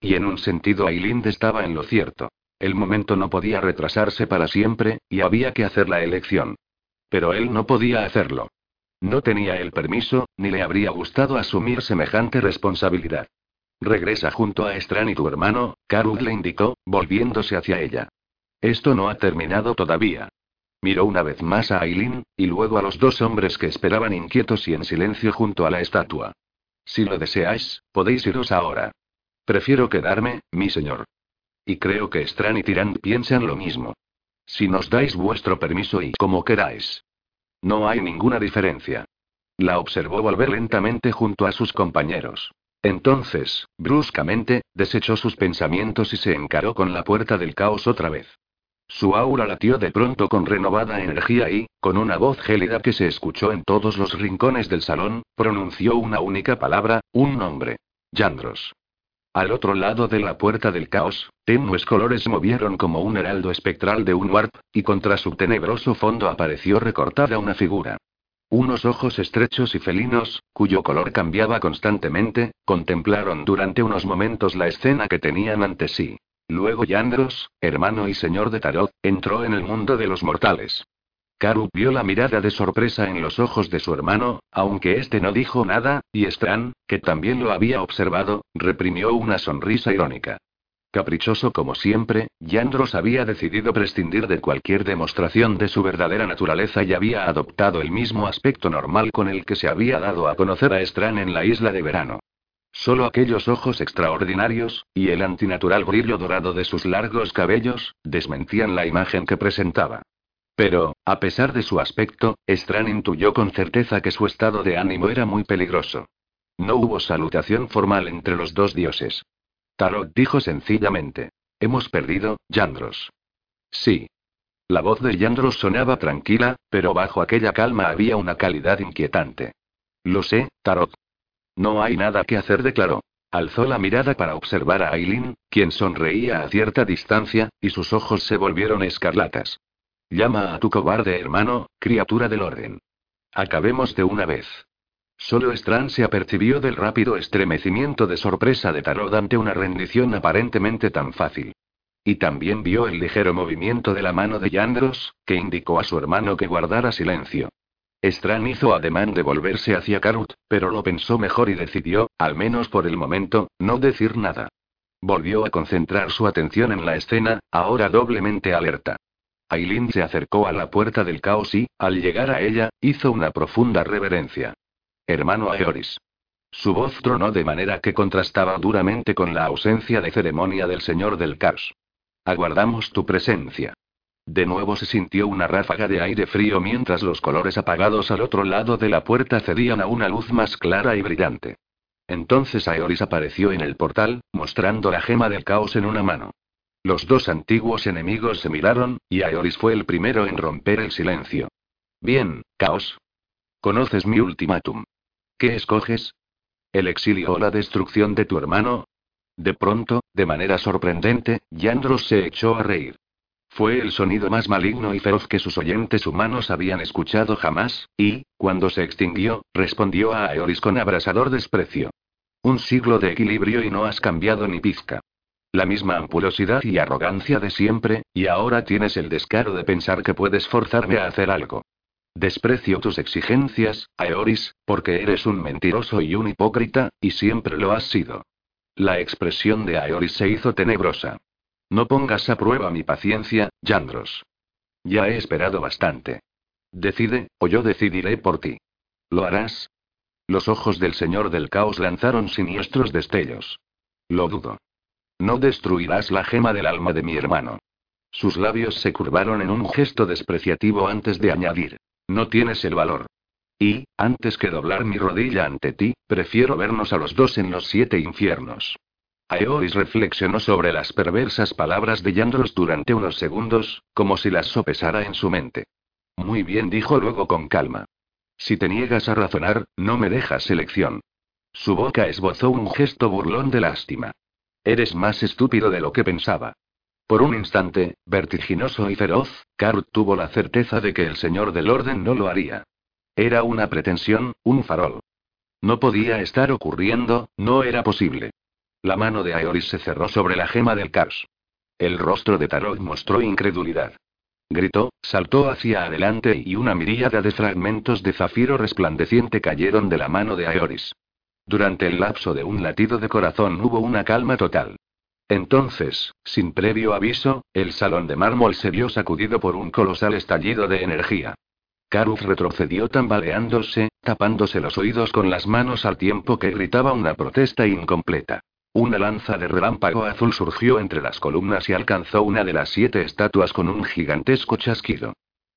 Y en un sentido Ailind estaba en lo cierto. El momento no podía retrasarse para siempre, y había que hacer la elección. Pero él no podía hacerlo. No tenía el permiso, ni le habría gustado asumir semejante responsabilidad. Regresa junto a Estran y tu hermano, Karud le indicó, volviéndose hacia ella. Esto no ha terminado todavía. Miró una vez más a Aileen, y luego a los dos hombres que esperaban inquietos y en silencio junto a la estatua. Si lo deseáis, podéis iros ahora. Prefiero quedarme, mi señor. Y creo que Stran y Tirant piensan lo mismo. Si nos dais vuestro permiso y como queráis. No hay ninguna diferencia. La observó volver lentamente junto a sus compañeros. Entonces, bruscamente, desechó sus pensamientos y se encaró con la puerta del caos otra vez. Su aura latió de pronto con renovada energía y, con una voz gélida que se escuchó en todos los rincones del salón, pronunció una única palabra, un nombre. Yandros. Al otro lado de la puerta del caos, tenues colores movieron como un heraldo espectral de un warp, y contra su tenebroso fondo apareció recortada una figura. Unos ojos estrechos y felinos, cuyo color cambiaba constantemente, contemplaron durante unos momentos la escena que tenían ante sí. Luego Yandros, hermano y señor de Tarot, entró en el mundo de los mortales. Karu vio la mirada de sorpresa en los ojos de su hermano, aunque este no dijo nada, y Stran, que también lo había observado, reprimió una sonrisa irónica. Caprichoso como siempre, Yandros había decidido prescindir de cualquier demostración de su verdadera naturaleza y había adoptado el mismo aspecto normal con el que se había dado a conocer a Stran en la isla de verano. Solo aquellos ojos extraordinarios, y el antinatural brillo dorado de sus largos cabellos, desmentían la imagen que presentaba. Pero, a pesar de su aspecto, Stran intuyó con certeza que su estado de ánimo era muy peligroso. No hubo salutación formal entre los dos dioses. Tarot dijo sencillamente. Hemos perdido, Yandros. Sí. La voz de Yandros sonaba tranquila, pero bajo aquella calma había una calidad inquietante. Lo sé, Tarot. No hay nada que hacer, declaró. Alzó la mirada para observar a Aileen, quien sonreía a cierta distancia, y sus ojos se volvieron escarlatas. Llama a tu cobarde hermano, criatura del orden. Acabemos de una vez. Solo Strand se apercibió del rápido estremecimiento de sorpresa de Tarot ante una rendición aparentemente tan fácil. y también vio el ligero movimiento de la mano de Yandros, que indicó a su hermano que guardara silencio. Stran hizo ademán de volverse hacia Karut, pero lo pensó mejor y decidió, al menos por el momento, no decir nada. Volvió a concentrar su atención en la escena, ahora doblemente alerta. Aileen se acercó a la puerta del caos y, al llegar a ella, hizo una profunda reverencia. Hermano Aeoris. Su voz tronó de manera que contrastaba duramente con la ausencia de ceremonia del señor del caos. Aguardamos tu presencia. De nuevo se sintió una ráfaga de aire frío mientras los colores apagados al otro lado de la puerta cedían a una luz más clara y brillante. Entonces Aeoris apareció en el portal, mostrando la gema del caos en una mano. Los dos antiguos enemigos se miraron, y Aeoris fue el primero en romper el silencio. Bien, caos. Conoces mi ultimátum. ¿Qué escoges? ¿El exilio o la destrucción de tu hermano? De pronto, de manera sorprendente, Yandros se echó a reír. Fue el sonido más maligno y feroz que sus oyentes humanos habían escuchado jamás, y, cuando se extinguió, respondió a Aeoris con abrasador desprecio. Un siglo de equilibrio y no has cambiado ni pizca. La misma ampulosidad y arrogancia de siempre, y ahora tienes el descaro de pensar que puedes forzarme a hacer algo. Desprecio tus exigencias, Aeoris, porque eres un mentiroso y un hipócrita, y siempre lo has sido. La expresión de Aeoris se hizo tenebrosa. No pongas a prueba mi paciencia, Yandros. Ya he esperado bastante. Decide, o yo decidiré por ti. ¿Lo harás? Los ojos del señor del caos lanzaron siniestros destellos. Lo dudo. No destruirás la gema del alma de mi hermano. Sus labios se curvaron en un gesto despreciativo antes de añadir. No tienes el valor. Y, antes que doblar mi rodilla ante ti, prefiero vernos a los dos en los siete infiernos. Aeoris reflexionó sobre las perversas palabras de Yandros durante unos segundos, como si las sopesara en su mente. Muy bien, dijo luego con calma. Si te niegas a razonar, no me dejas elección. Su boca esbozó un gesto burlón de lástima. Eres más estúpido de lo que pensaba. Por un instante, vertiginoso y feroz, Karut tuvo la certeza de que el señor del orden no lo haría. Era una pretensión, un farol. No podía estar ocurriendo, no era posible. La mano de Aeoris se cerró sobre la gema del Kars. El rostro de Tarot mostró incredulidad. Gritó, saltó hacia adelante y una miríada de fragmentos de zafiro resplandeciente cayeron de la mano de Aeoris. Durante el lapso de un latido de corazón hubo una calma total. Entonces, sin previo aviso, el salón de mármol se vio sacudido por un colosal estallido de energía. Karuf retrocedió tambaleándose, tapándose los oídos con las manos al tiempo que gritaba una protesta incompleta. Una lanza de relámpago azul surgió entre las columnas y alcanzó una de las siete estatuas con un gigantesco chasquido.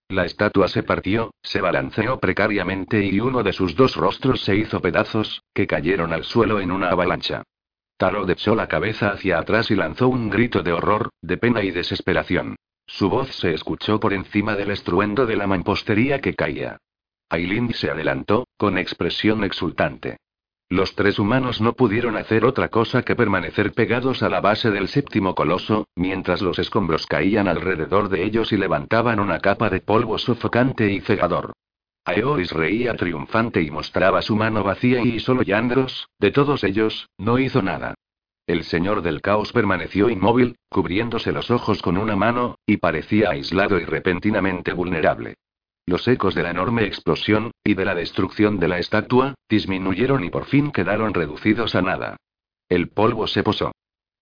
La estatua se partió, se balanceó precariamente y uno de sus dos rostros se hizo pedazos, que cayeron al suelo en una avalancha. Taro echó la cabeza hacia atrás y lanzó un grito de horror, de pena y desesperación. Su voz se escuchó por encima del estruendo de la mampostería que caía. Aileen se adelantó, con expresión exultante. Los tres humanos no pudieron hacer otra cosa que permanecer pegados a la base del séptimo coloso, mientras los escombros caían alrededor de ellos y levantaban una capa de polvo sofocante y cegador. Aeoris reía triunfante y mostraba su mano vacía y solo Yandros, de todos ellos, no hizo nada. El señor del caos permaneció inmóvil, cubriéndose los ojos con una mano, y parecía aislado y repentinamente vulnerable. Los ecos de la enorme explosión, y de la destrucción de la estatua, disminuyeron y por fin quedaron reducidos a nada. El polvo se posó.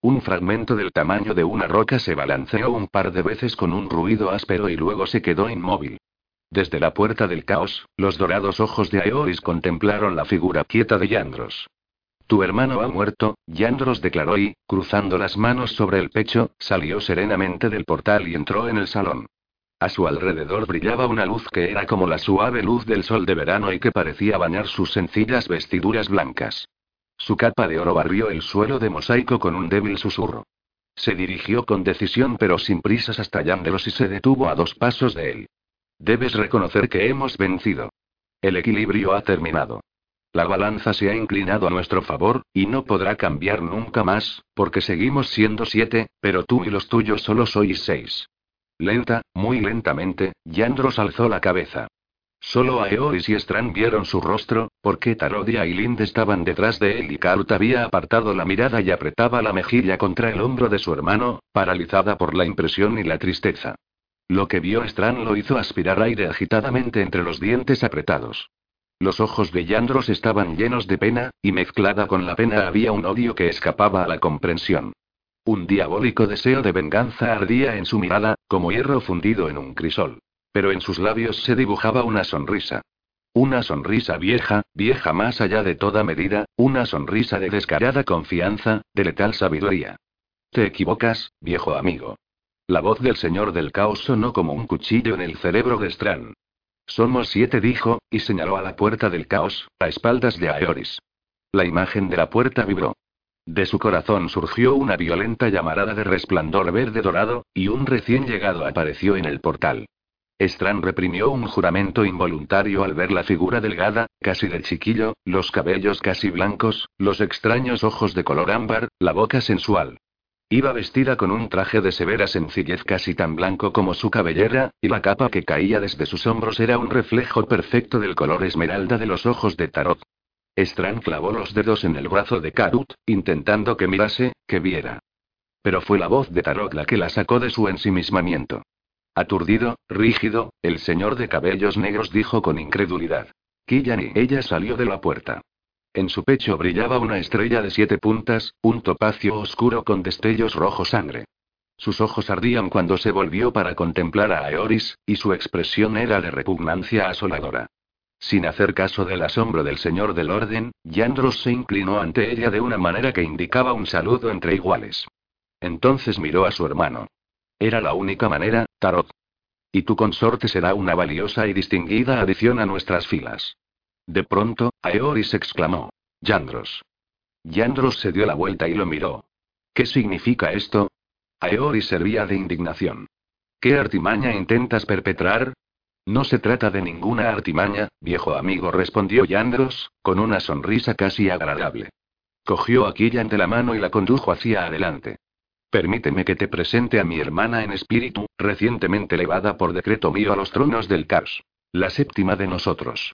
Un fragmento del tamaño de una roca se balanceó un par de veces con un ruido áspero y luego se quedó inmóvil. Desde la puerta del caos, los dorados ojos de Aeoris contemplaron la figura quieta de Yandros. Tu hermano ha muerto, Yandros declaró y, cruzando las manos sobre el pecho, salió serenamente del portal y entró en el salón. A su alrededor brillaba una luz que era como la suave luz del sol de verano y que parecía bañar sus sencillas vestiduras blancas. Su capa de oro barrió el suelo de mosaico con un débil susurro. Se dirigió con decisión pero sin prisas hasta Yandelos y se detuvo a dos pasos de él. Debes reconocer que hemos vencido. El equilibrio ha terminado. La balanza se ha inclinado a nuestro favor, y no podrá cambiar nunca más, porque seguimos siendo siete, pero tú y los tuyos solo sois seis. Lenta, muy lentamente, Yandros alzó la cabeza. Solo Aeoris y Strand vieron su rostro, porque Tarot y Aileen estaban detrás de él y Karut había apartado la mirada y apretaba la mejilla contra el hombro de su hermano, paralizada por la impresión y la tristeza. Lo que vio Strand lo hizo aspirar aire agitadamente entre los dientes apretados. Los ojos de Yandros estaban llenos de pena, y mezclada con la pena había un odio que escapaba a la comprensión. Un diabólico deseo de venganza ardía en su mirada, como hierro fundido en un crisol. Pero en sus labios se dibujaba una sonrisa. Una sonrisa vieja, vieja más allá de toda medida, una sonrisa de descarada confianza, de letal sabiduría. Te equivocas, viejo amigo. La voz del señor del caos sonó como un cuchillo en el cerebro de Strand. Somos siete, dijo, y señaló a la puerta del caos, a espaldas de Aeoris. La imagen de la puerta vibró. De su corazón surgió una violenta llamarada de resplandor verde dorado, y un recién llegado apareció en el portal. Strand reprimió un juramento involuntario al ver la figura delgada, casi de chiquillo, los cabellos casi blancos, los extraños ojos de color ámbar, la boca sensual. Iba vestida con un traje de severa sencillez casi tan blanco como su cabellera, y la capa que caía desde sus hombros era un reflejo perfecto del color esmeralda de los ojos de Tarot. Strand clavó los dedos en el brazo de Karut, intentando que mirase, que viera. Pero fue la voz de Tarot la que la sacó de su ensimismamiento. Aturdido, rígido, el señor de cabellos negros dijo con incredulidad. Killan y ella salió de la puerta. En su pecho brillaba una estrella de siete puntas, un topacio oscuro con destellos rojo sangre. Sus ojos ardían cuando se volvió para contemplar a Aeoris, y su expresión era de repugnancia asoladora. Sin hacer caso del asombro del señor del orden, Yandros se inclinó ante ella de una manera que indicaba un saludo entre iguales. Entonces miró a su hermano. Era la única manera, Tarot. Y tu consorte será una valiosa y distinguida adición a nuestras filas. De pronto, Aeoris exclamó. Yandros. Yandros se dio la vuelta y lo miró. ¿Qué significa esto? Aeoris servía de indignación. ¿Qué artimaña intentas perpetrar? No se trata de ninguna artimaña, viejo amigo, respondió Yandros, con una sonrisa casi agradable. Cogió a Killan de la mano y la condujo hacia adelante. Permíteme que te presente a mi hermana en espíritu, recientemente elevada por decreto mío a los tronos del Cars. La séptima de nosotros.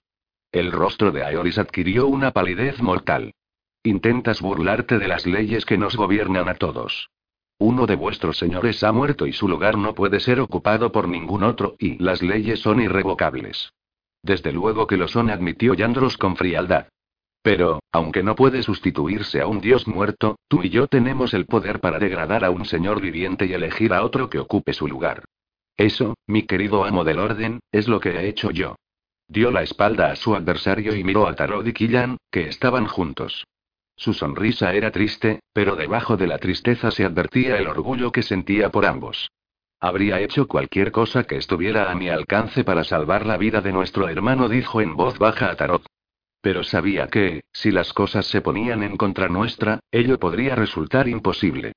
El rostro de Aeoris adquirió una palidez mortal. Intentas burlarte de las leyes que nos gobiernan a todos. Uno de vuestros señores ha muerto y su lugar no puede ser ocupado por ningún otro, y las leyes son irrevocables. Desde luego que lo son, admitió Yandros con frialdad. Pero, aunque no puede sustituirse a un dios muerto, tú y yo tenemos el poder para degradar a un señor viviente y elegir a otro que ocupe su lugar. Eso, mi querido amo del orden, es lo que he hecho yo. Dio la espalda a su adversario y miró a Tarot y Killan, que estaban juntos. Su sonrisa era triste, pero debajo de la tristeza se advertía el orgullo que sentía por ambos. Habría hecho cualquier cosa que estuviera a mi alcance para salvar la vida de nuestro hermano, dijo en voz baja a Tarot. Pero sabía que, si las cosas se ponían en contra nuestra, ello podría resultar imposible.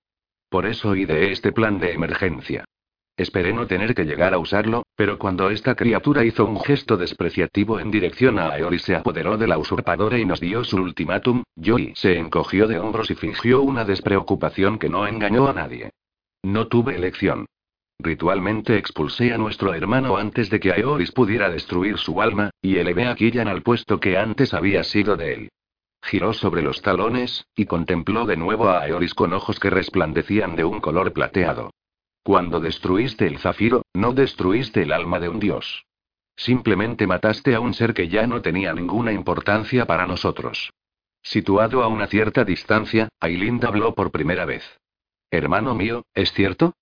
Por eso ideé este plan de emergencia. Esperé no tener que llegar a usarlo, pero cuando esta criatura hizo un gesto despreciativo en dirección a Aeori se apoderó de la usurpadora y nos dio su ultimátum, Joy se encogió de hombros y fingió una despreocupación que no engañó a nadie. No tuve elección. Ritualmente expulsé a nuestro hermano antes de que Aeoris pudiera destruir su alma, y elevé a Killan al puesto que antes había sido de él. Giró sobre los talones, y contempló de nuevo a Aeoris con ojos que resplandecían de un color plateado. Cuando destruiste el zafiro, no destruiste el alma de un dios. Simplemente mataste a un ser que ya no tenía ninguna importancia para nosotros. Situado a una cierta distancia, Ailinda habló por primera vez. Hermano mío, ¿es cierto?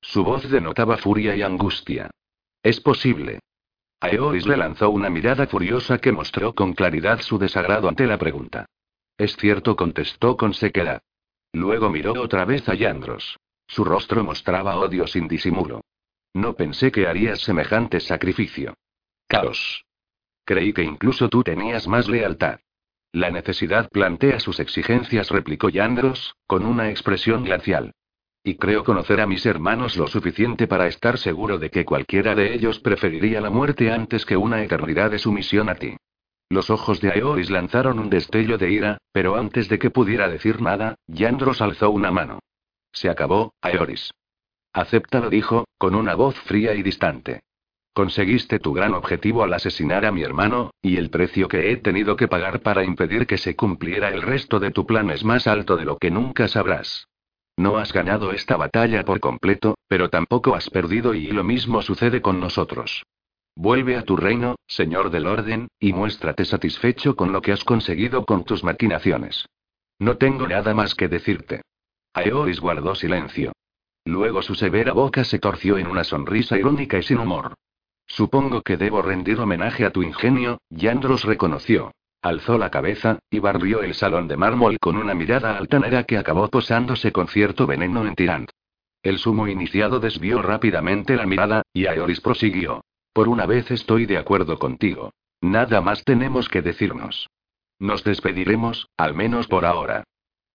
Su voz denotaba furia y angustia. Es posible. Aeoris le lanzó una mirada furiosa que mostró con claridad su desagrado ante la pregunta. Es cierto, contestó con sequedad. Luego miró otra vez a Yandros. Su rostro mostraba odio sin disimulo. No pensé que harías semejante sacrificio. Caos. Creí que incluso tú tenías más lealtad. La necesidad plantea sus exigencias, replicó Yandros, con una expresión glacial. Y creo conocer a mis hermanos lo suficiente para estar seguro de que cualquiera de ellos preferiría la muerte antes que una eternidad de sumisión a ti. Los ojos de Aeoris lanzaron un destello de ira, pero antes de que pudiera decir nada, Yandros alzó una mano. Se acabó, Aeoris. Acéptalo, dijo, con una voz fría y distante. Conseguiste tu gran objetivo al asesinar a mi hermano, y el precio que he tenido que pagar para impedir que se cumpliera el resto de tu plan es más alto de lo que nunca sabrás. No has ganado esta batalla por completo, pero tampoco has perdido y lo mismo sucede con nosotros. Vuelve a tu reino, señor del orden, y muéstrate satisfecho con lo que has conseguido con tus maquinaciones. No tengo nada más que decirte. Aeoris guardó silencio. Luego su severa boca se torció en una sonrisa irónica y sin humor. Supongo que debo rendir homenaje a tu ingenio, Yandros reconoció. Alzó la cabeza, y barrió el salón de mármol con una mirada altanera que acabó posándose con cierto veneno en Tirant. El sumo iniciado desvió rápidamente la mirada, y Aeoris prosiguió. Por una vez estoy de acuerdo contigo. Nada más tenemos que decirnos. Nos despediremos, al menos por ahora.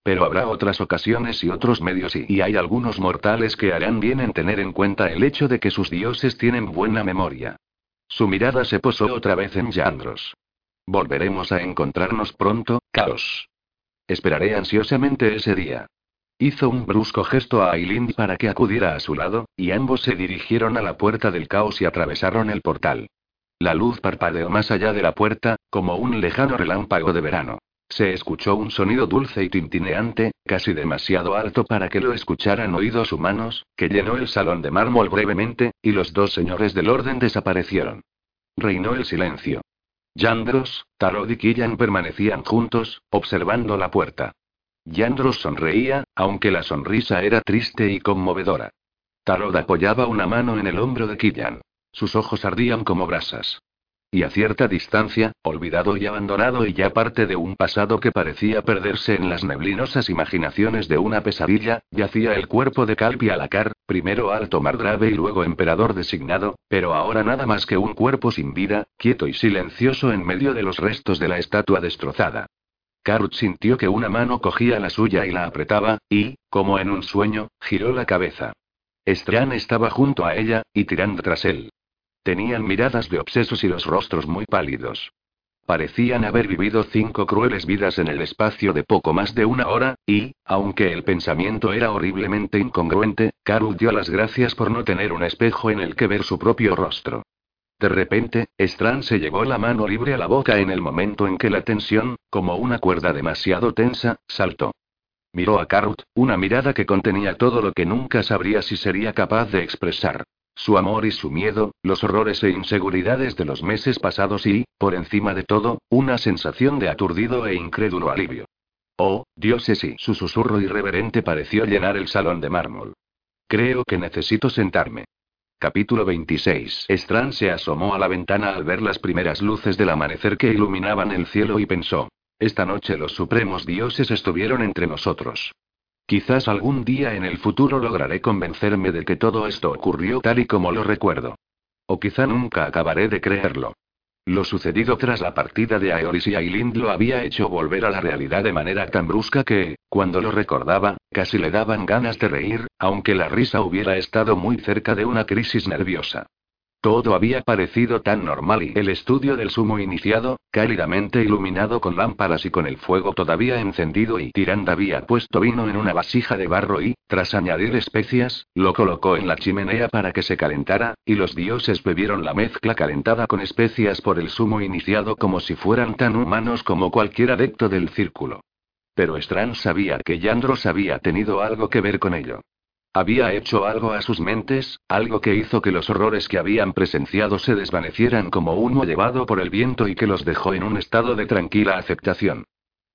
Pero habrá otras ocasiones y otros medios y, hay algunos mortales que harán bien en tener en cuenta el hecho de que sus dioses tienen buena memoria. Su mirada se posó otra vez en Yandros. Volveremos a encontrarnos pronto, Caos. Esperaré ansiosamente ese día. Hizo un brusco gesto a Aileen para que acudiera a su lado, y ambos se dirigieron a la puerta del caos y atravesaron el portal. La luz parpadeó más allá de la puerta, como un lejano relámpago de verano. Se escuchó un sonido dulce y tintineante, casi demasiado alto para que lo escucharan oídos humanos, que llenó el salón de mármol brevemente, y los dos señores del orden desaparecieron. Reinó el silencio. Yandros, Tarod y Killan permanecían juntos, observando la puerta. Yandros sonreía, aunque la sonrisa era triste y conmovedora. Tarod apoyaba una mano en el hombro de Killan. Sus ojos ardían como brasas. Y a cierta distancia, olvidado y abandonado y ya parte de un pasado que parecía perderse en las neblinosas imaginaciones de una pesadilla, yacía el cuerpo de Calpi Alacar, primero alto margrave y luego emperador designado, pero ahora nada más que un cuerpo sin vida, quieto y silencioso en medio de los restos de la estatua destrozada. Karut sintió que una mano cogía la suya y la apretaba, y, como en un sueño, giró la cabeza. Estran estaba junto a ella, y tirando tras él. Tenían miradas de obsesos y los rostros muy pálidos. Parecían haber vivido cinco crueles vidas en el espacio de poco más de una hora, y, aunque el pensamiento era horriblemente incongruente, Carol dio las gracias por no tener un espejo en el que ver su propio rostro. De repente, Strand se llevó la mano libre a la boca en el momento en que la tensión, como una cuerda demasiado tensa, saltó. Miró a Carrot, una mirada que contenía todo lo que nunca sabría si sería capaz de expresar. Su amor y su miedo, los horrores e inseguridades de los meses pasados y, por encima de todo, una sensación de aturdido e incrédulo alivio. Oh, dioses y su susurro irreverente pareció llenar el salón de mármol. Creo que necesito sentarme. Capítulo 26. Strand se asomó a la ventana al ver las primeras luces del amanecer que iluminaban el cielo y pensó. Esta noche los supremos dioses estuvieron entre nosotros. Quizás algún día en el futuro lograré convencerme de que todo esto ocurrió tal y como lo recuerdo. O quizá nunca acabaré de creerlo. Lo sucedido tras la partida de Aeoris y Ailind lo había hecho volver a la realidad de manera tan brusca que, cuando lo recordaba, casi le daban ganas de reír, aunque la risa hubiera estado muy cerca de una crisis nerviosa. Todo había parecido tan normal y el estudio del sumo iniciado, cálidamente iluminado con lámparas y con el fuego todavía encendido y Tirand había puesto vino en una vasija de barro y, tras añadir especias, lo colocó en la chimenea para que se calentara, y los dioses bebieron la mezcla calentada con especias por el sumo iniciado como si fueran tan humanos como cualquier adepto del círculo. Pero Strand sabía que Yandros había tenido algo que ver con ello. Había hecho algo a sus mentes, algo que hizo que los horrores que habían presenciado se desvanecieran como humo llevado por el viento y que los dejó en un estado de tranquila aceptación.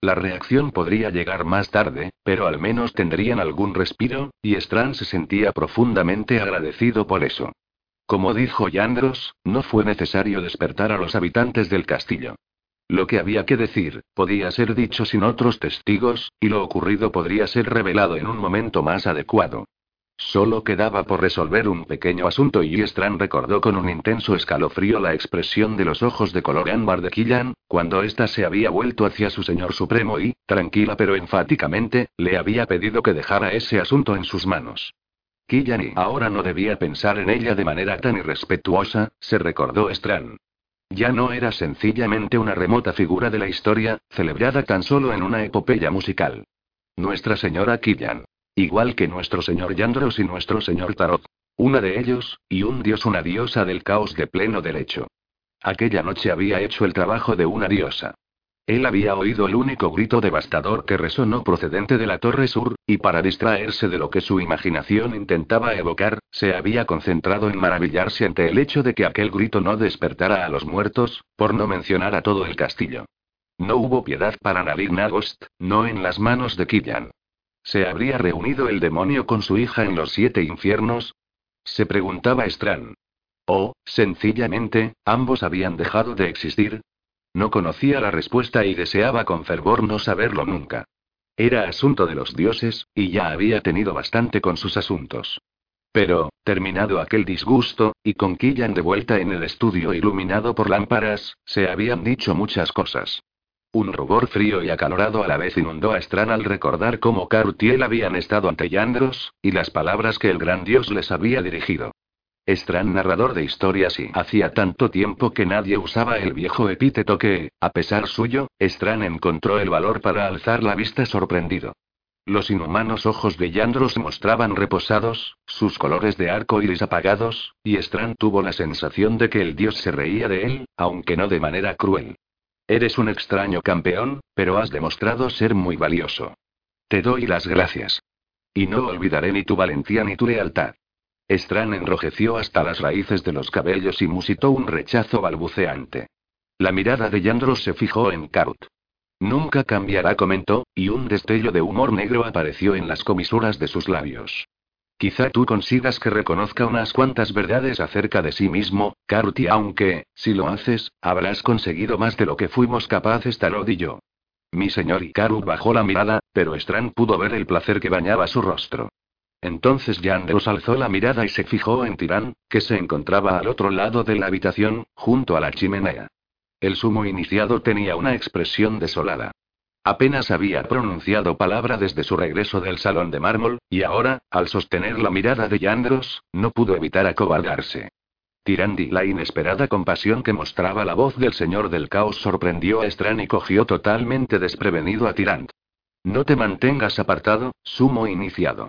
La reacción podría llegar más tarde, pero al menos tendrían algún respiro, y Strand se sentía profundamente agradecido por eso. Como dijo Yandros, no fue necesario despertar a los habitantes del castillo. Lo que había que decir, podía ser dicho sin otros testigos, y lo ocurrido podría ser revelado en un momento más adecuado. Solo quedaba por resolver un pequeño asunto y Strand recordó con un intenso escalofrío la expresión de los ojos de color ámbar de Killan, cuando ésta se había vuelto hacia su señor supremo y, tranquila pero enfáticamente, le había pedido que dejara ese asunto en sus manos. Killan y ahora no debía pensar en ella de manera tan irrespetuosa, se recordó Strand. Ya no era sencillamente una remota figura de la historia, celebrada tan solo en una epopeya musical. Nuestra señora Killan. Igual que nuestro señor Yandros y nuestro señor Tarot. Una de ellos, y un dios una diosa del caos de pleno derecho. Aquella noche había hecho el trabajo de una diosa. Él había oído el único grito devastador que resonó procedente de la torre sur, y para distraerse de lo que su imaginación intentaba evocar, se había concentrado en maravillarse ante el hecho de que aquel grito no despertara a los muertos, por no mencionar a todo el castillo. No hubo piedad para Nadir Nagost, no en las manos de Killian. ¿Se habría reunido el demonio con su hija en los siete infiernos? Se preguntaba Strand. O, sencillamente, ambos habían dejado de existir. No conocía la respuesta y deseaba con fervor no saberlo nunca. Era asunto de los dioses, y ya había tenido bastante con sus asuntos. Pero, terminado aquel disgusto, y con Killan de vuelta en el estudio iluminado por lámparas, se habían dicho muchas cosas. Un rubor frío y acalorado a la vez inundó a Stran al recordar cómo Carutiel habían estado ante Yandros, y las palabras que el gran dios les había dirigido. Stran narrador de historias y hacía tanto tiempo que nadie usaba el viejo epíteto que, a pesar suyo, Stran encontró el valor para alzar la vista sorprendido. Los inhumanos ojos de Yandros mostraban reposados, sus colores de arco iris apagados, y Strand tuvo la sensación de que el dios se reía de él, aunque no de manera cruel. Eres un extraño campeón, pero has demostrado ser muy valioso. Te doy las gracias. Y no olvidaré ni tu valentía ni tu lealtad. Estran enrojeció hasta las raíces de los cabellos y musitó un rechazo balbuceante. La mirada de Yandros se fijó en Kaut. Nunca cambiará, comentó, y un destello de humor negro apareció en las comisuras de sus labios. Quizá tú consigas que reconozca unas cuantas verdades acerca de sí mismo, Karuti, aunque, si lo haces, habrás conseguido más de lo que fuimos capaces Tarod y yo. Mi señor Ikaru bajó la mirada, pero Strand pudo ver el placer que bañaba su rostro. Entonces Yandros alzó la mirada y se fijó en Tirán, que se encontraba al otro lado de la habitación, junto a la chimenea. El sumo iniciado tenía una expresión desolada. Apenas había pronunciado palabra desde su regreso del salón de mármol, y ahora, al sostener la mirada de Yandros, no pudo evitar acobardarse. Tirandi, la inesperada compasión que mostraba la voz del señor del caos sorprendió a Estran y cogió totalmente desprevenido a Tirant. No te mantengas apartado, sumo iniciado.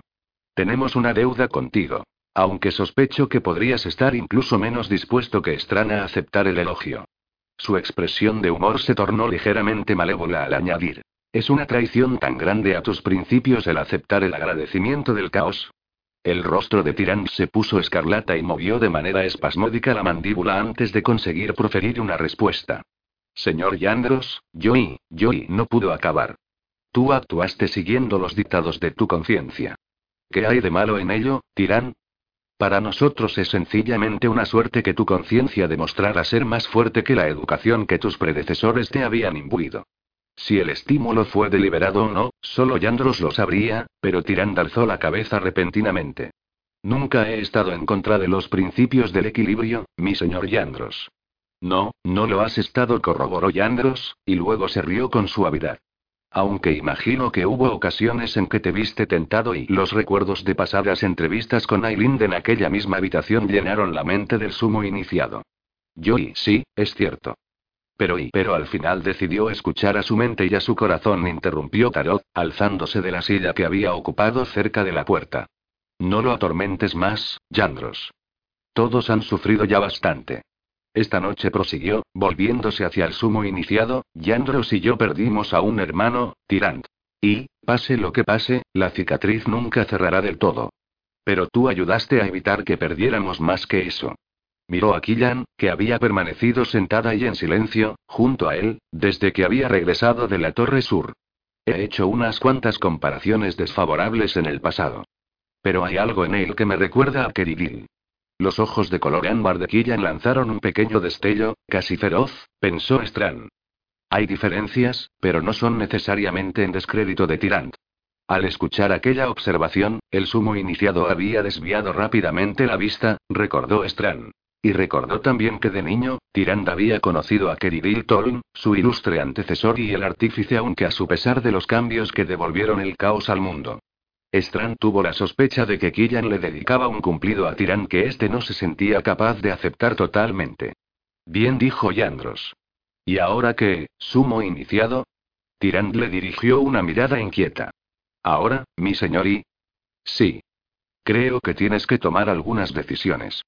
Tenemos una deuda contigo. Aunque sospecho que podrías estar incluso menos dispuesto que Estran a aceptar el elogio. Su expresión de humor se tornó ligeramente malévola al añadir. ¿Es una traición tan grande a tus principios el aceptar el agradecimiento del caos? El rostro de Tirán se puso escarlata y movió de manera espasmódica la mandíbula antes de conseguir proferir una respuesta. Señor Yandros, Joy, Joy no pudo acabar. Tú actuaste siguiendo los dictados de tu conciencia. ¿Qué hay de malo en ello, Tirán? Para nosotros es sencillamente una suerte que tu conciencia demostrara ser más fuerte que la educación que tus predecesores te habían imbuido. Si el estímulo fue deliberado o no, solo Yandros lo sabría, pero Tirand alzó la cabeza repentinamente. Nunca he estado en contra de los principios del equilibrio, mi señor Yandros. No, no lo has estado, corroboró Yandros, y luego se rió con suavidad. Aunque imagino que hubo ocasiones en que te viste tentado y los recuerdos de pasadas entrevistas con Aileen en aquella misma habitación llenaron la mente del sumo iniciado. Yo y sí, es cierto. Pero y pero al final decidió escuchar a su mente y a su corazón, interrumpió Tarot, alzándose de la silla que había ocupado cerca de la puerta. No lo atormentes más, Yandros. Todos han sufrido ya bastante. Esta noche prosiguió, volviéndose hacia el sumo iniciado, Yandros y yo perdimos a un hermano, Tirant. Y, pase lo que pase, la cicatriz nunca cerrará del todo. Pero tú ayudaste a evitar que perdiéramos más que eso. Miró a Killan, que había permanecido sentada y en silencio, junto a él, desde que había regresado de la Torre Sur. He hecho unas cuantas comparaciones desfavorables en el pasado. Pero hay algo en él que me recuerda a Keridil. Los ojos de color ámbar de Killian lanzaron un pequeño destello, casi feroz, pensó Strand. Hay diferencias, pero no son necesariamente en descrédito de Tirant. Al escuchar aquella observación, el sumo iniciado había desviado rápidamente la vista, recordó Strand. Y recordó también que de niño, Tirant había conocido a Keridil Toln, su ilustre antecesor y el artífice aunque a su pesar de los cambios que devolvieron el caos al mundo. Strand tuvo la sospecha de que Killian le dedicaba un cumplido a Tirán que éste no se sentía capaz de aceptar totalmente. Bien dijo Yandros. ¿Y ahora qué, sumo iniciado? Tirán le dirigió una mirada inquieta. ¿Ahora, mi señor y? Sí. creo que tienes que tomar algunas decisiones.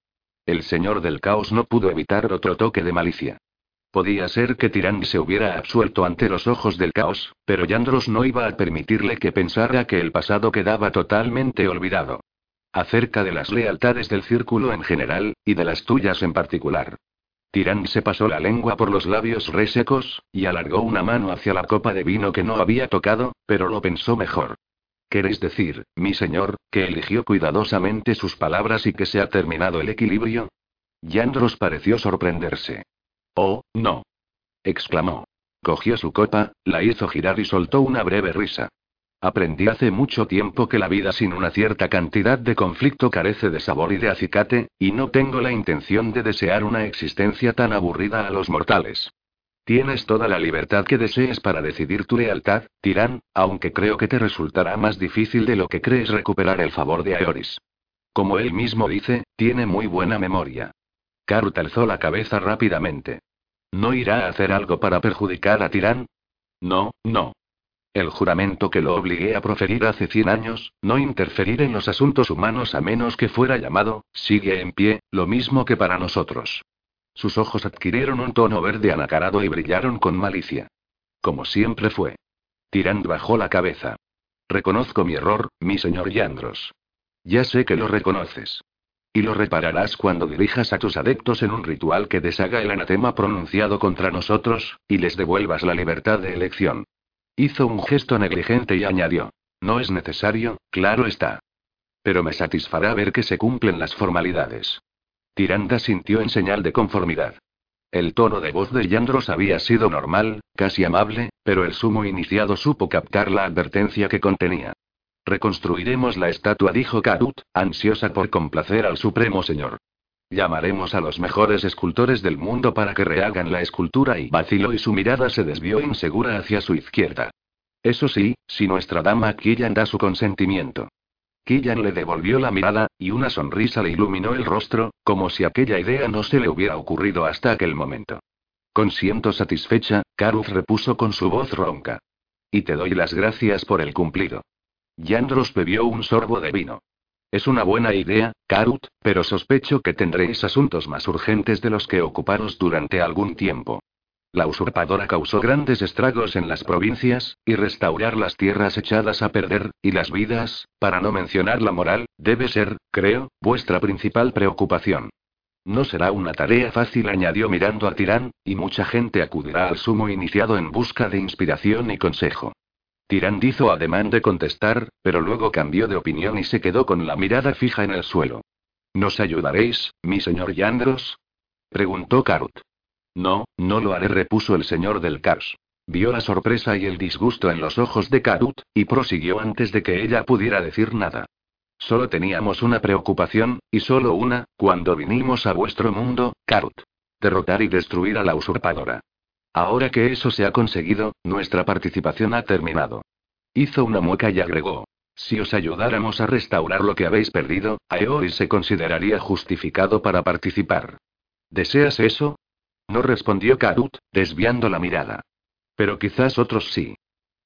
El señor del caos no pudo evitar otro toque de malicia. Podía ser que Tirán se hubiera absuelto ante los ojos del caos, pero Yandros no iba a permitirle que pensara que el pasado quedaba totalmente olvidado. Acerca de las lealtades del círculo en general, y de las tuyas en particular. Tirán se pasó la lengua por los labios resecos, y alargó una mano hacia la copa de vino que no había tocado, pero lo pensó mejor. ¿Queréis decir, mi señor, que eligió cuidadosamente sus palabras y que se ha terminado el equilibrio? Yandros pareció sorprenderse. Oh, no. exclamó. Cogió su copa, la hizo girar y soltó una breve risa. Aprendí hace mucho tiempo que la vida sin una cierta cantidad de conflicto carece de sabor y de acicate, y no tengo la intención de desear una existencia tan aburrida a los mortales. Tienes toda la libertad que desees para decidir tu lealtad, Tirán, aunque creo que te resultará más difícil de lo que crees recuperar el favor de Aeoris. Como él mismo dice, tiene muy buena memoria. Karut alzó la cabeza rápidamente. ¿No irá a hacer algo para perjudicar a Tirán? No, no. El juramento que lo obligué a proferir hace cien años, no interferir en los asuntos humanos a menos que fuera llamado, sigue en pie, lo mismo que para nosotros. Sus ojos adquirieron un tono verde anacarado y brillaron con malicia. Como siempre fue. Tirand bajó la cabeza. Reconozco mi error, mi señor Yandros. Ya sé que lo reconoces. Y lo repararás cuando dirijas a tus adeptos en un ritual que deshaga el anatema pronunciado contra nosotros, y les devuelvas la libertad de elección. Hizo un gesto negligente y añadió. No es necesario, claro está. Pero me satisfará ver que se cumplen las formalidades. Tiranda sintió en señal de conformidad. El tono de voz de Yandros había sido normal, casi amable, pero el sumo iniciado supo captar la advertencia que contenía. Reconstruiremos la estatua, dijo Karut, ansiosa por complacer al Supremo Señor. Llamaremos a los mejores escultores del mundo para que rehagan la escultura y vaciló y su mirada se desvió insegura hacia su izquierda. Eso sí, si nuestra dama Killan da su consentimiento. Killan le devolvió la mirada, y una sonrisa le iluminó el rostro, como si aquella idea no se le hubiera ocurrido hasta aquel momento. Consiento satisfecha, Karuf repuso con su voz ronca. Y te doy las gracias por el cumplido. Yandros bebió un sorbo de vino. Es una buena idea, Karut, pero sospecho que tendréis asuntos más urgentes de los que ocuparos durante algún tiempo. La usurpadora causó grandes estragos en las provincias, y restaurar las tierras echadas a perder, y las vidas, para no mencionar la moral, debe ser, creo, vuestra principal preocupación. No será una tarea fácil, añadió mirando a Tirán, y mucha gente acudirá al sumo iniciado en busca de inspiración y consejo. Tirán hizo ademán de contestar, pero luego cambió de opinión y se quedó con la mirada fija en el suelo. ¿Nos ayudaréis, mi señor Yandros? preguntó Karut. No, no lo haré, repuso el señor del Kars. Vio la sorpresa y el disgusto en los ojos de Karut, y prosiguió antes de que ella pudiera decir nada. Solo teníamos una preocupación, y solo una, cuando vinimos a vuestro mundo, Karut. Derrotar y destruir a la usurpadora. Ahora que eso se ha conseguido, nuestra participación ha terminado. Hizo una mueca y agregó. Si os ayudáramos a restaurar lo que habéis perdido, Aeoris se consideraría justificado para participar. ¿Deseas eso? No respondió Karut, desviando la mirada. Pero quizás otros sí.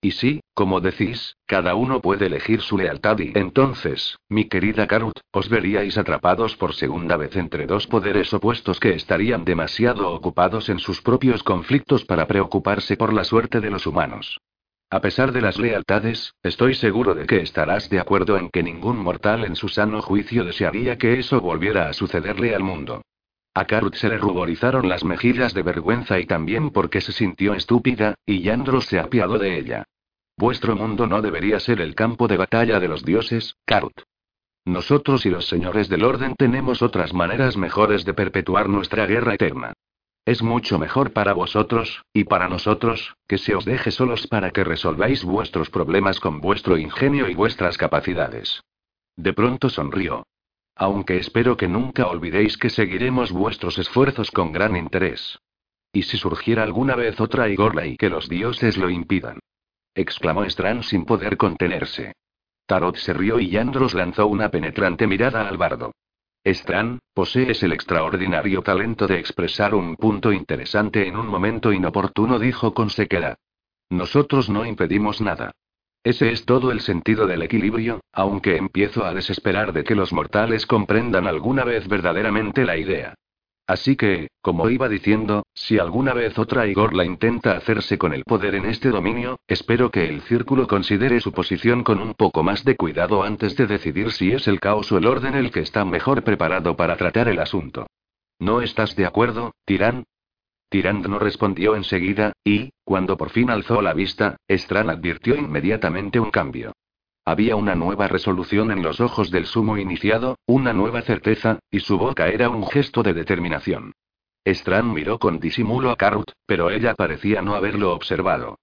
Y sí, como decís, cada uno puede elegir su lealtad y entonces, mi querida Karut, os veríais atrapados por segunda vez entre dos poderes opuestos que estarían demasiado ocupados en sus propios conflictos para preocuparse por la suerte de los humanos. A pesar de las lealtades, estoy seguro de que estarás de acuerdo en que ningún mortal en su sano juicio desearía que eso volviera a sucederle al mundo. A Karut se le ruborizaron las mejillas de vergüenza y también porque se sintió estúpida, y Yandros se apiadó de ella. Vuestro mundo no debería ser el campo de batalla de los dioses, Karut. Nosotros y los señores del orden tenemos otras maneras mejores de perpetuar nuestra guerra eterna. Es mucho mejor para vosotros, y para nosotros, que se os deje solos para que resolváis vuestros problemas con vuestro ingenio y vuestras capacidades. De pronto sonrió. Aunque espero que nunca olvidéis que seguiremos vuestros esfuerzos con gran interés. ¿Y si surgiera alguna vez otra Igorla y que los dioses lo impidan? Exclamó Stran sin poder contenerse. Tarot se rió y Yandros lanzó una penetrante mirada al bardo. Stran, posees el extraordinario talento de expresar un punto interesante en un momento inoportuno, dijo con sequedad. Nosotros no impedimos nada. Ese es todo el sentido del equilibrio, aunque empiezo a desesperar de que los mortales comprendan alguna vez verdaderamente la idea. Así que, como iba diciendo, si alguna vez otra Igor la intenta hacerse con el poder en este dominio, espero que el círculo considere su posición con un poco más de cuidado antes de decidir si es el caos o el orden el que está mejor preparado para tratar el asunto. ¿No estás de acuerdo, Tirán? Tirand no respondió enseguida, y, cuando por fin alzó la vista, Strand advirtió inmediatamente un cambio. Había una nueva resolución en los ojos del sumo iniciado, una nueva certeza, y su boca era un gesto de determinación. Strand miró con disimulo a Carrot, pero ella parecía no haberlo observado.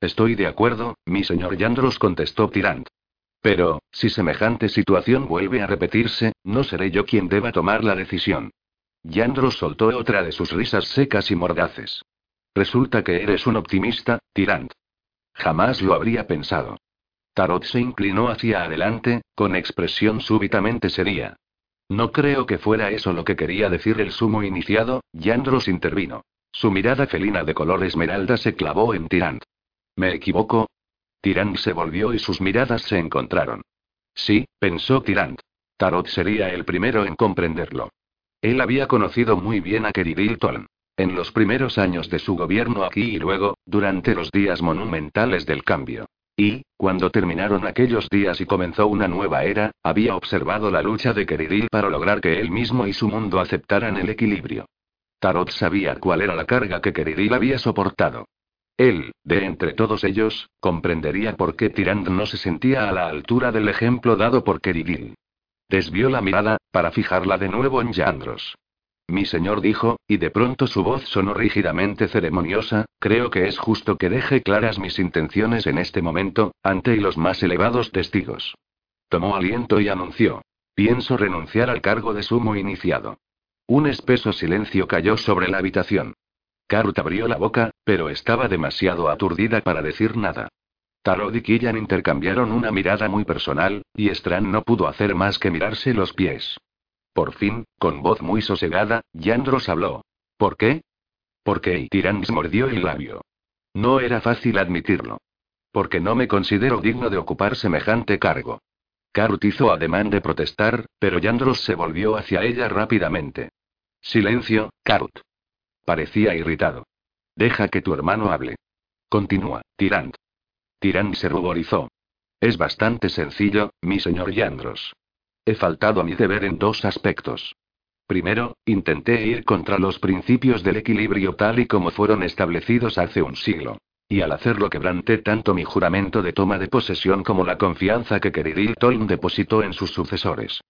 Estoy de acuerdo, mi señor Yandros contestó Tirant. Pero, si semejante situación vuelve a repetirse, no seré yo quien deba tomar la decisión. Yandros soltó otra de sus risas secas y mordaces. Resulta que eres un optimista, Tirant. Jamás lo habría pensado. Tarot se inclinó hacia adelante, con expresión súbitamente seria. No creo que fuera eso lo que quería decir el sumo iniciado, Yandros intervino. Su mirada felina de color esmeralda se clavó en Tirant. ¿Me equivoco? Tirant se volvió y sus miradas se encontraron. Sí, pensó Tirant. Tarot sería el primero en comprenderlo. Él había conocido muy bien a Keridilton. En los primeros años de su gobierno aquí y luego, durante los días monumentales del cambio. Y, cuando terminaron aquellos días y comenzó una nueva era, había observado la lucha de Keridil para lograr que él mismo y su mundo aceptaran el equilibrio. Tarot sabía cuál era la carga que Keridil había soportado. Él, de entre todos ellos, comprendería por qué Tirand no se sentía a la altura del ejemplo dado por Keridil. Desvió la mirada, para fijarla de nuevo en Yandros. Mi señor dijo, y de pronto su voz sonó rígidamente ceremoniosa, creo que es justo que deje claras mis intenciones en este momento, ante los más elevados testigos. Tomó aliento y anunció. Pienso renunciar al cargo de sumo iniciado. Un espeso silencio cayó sobre la habitación. Carut abrió la boca, pero estaba demasiado aturdida para decir nada. Tarot y Killian intercambiaron una mirada muy personal, y Strand no pudo hacer más que mirarse los pies. Por fin, con voz muy sosegada, Yandros habló. ¿Por qué? Porque Tirans mordió el labio. No era fácil admitirlo. Porque no me considero digno de ocupar semejante cargo. Karut hizo ademán de protestar, pero Yandros se volvió hacia ella rápidamente. Silencio, Karut. Parecía irritado. Deja que tu hermano hable. Continúa, Tirant. Tirán se ruborizó. Es bastante sencillo, mi señor Yandros. He faltado a mi deber en dos aspectos. Primero, intenté ir contra los principios del equilibrio tal y como fueron establecidos hace un siglo. Y al hacerlo quebranté tanto mi juramento de toma de posesión como la confianza que Keridil Tolm depositó en sus sucesores.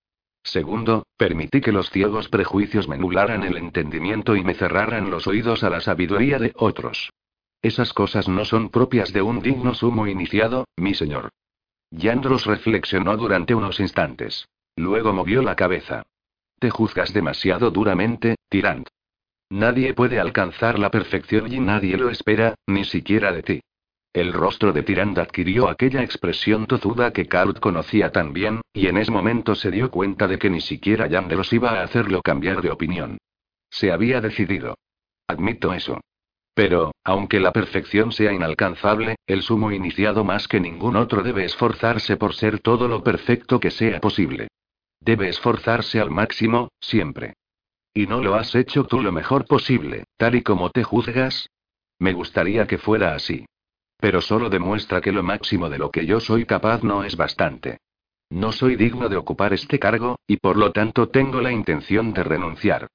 Segundo, permití que los ciegos prejuicios me nublaran el entendimiento y me cerraran los oídos a la sabiduría de otros. Esas cosas no son propias de un digno sumo iniciado, mi señor. Yandros reflexionó durante unos instantes. Luego movió la cabeza. Te juzgas demasiado duramente, Tirant. Nadie puede alcanzar la perfección y nadie lo espera, ni siquiera de ti. El rostro de Tirant adquirió aquella expresión tozuda que Karut conocía tan bien, y en ese momento se dio cuenta de que ni siquiera Yandros iba a hacerlo cambiar de opinión. Se había decidido. Admito eso. Pero, aunque la perfección sea inalcanzable, el sumo iniciado más que ningún otro debe esforzarse por ser todo lo perfecto que sea posible. Debe esforzarse al máximo, siempre. ¿Y no lo has hecho tú lo mejor posible, tal y como te juzgas? Me gustaría que fuera así. Pero solo demuestra que lo máximo de lo que yo soy capaz no es bastante. No soy digno de ocupar este cargo, y por lo tanto tengo la intención de renunciar.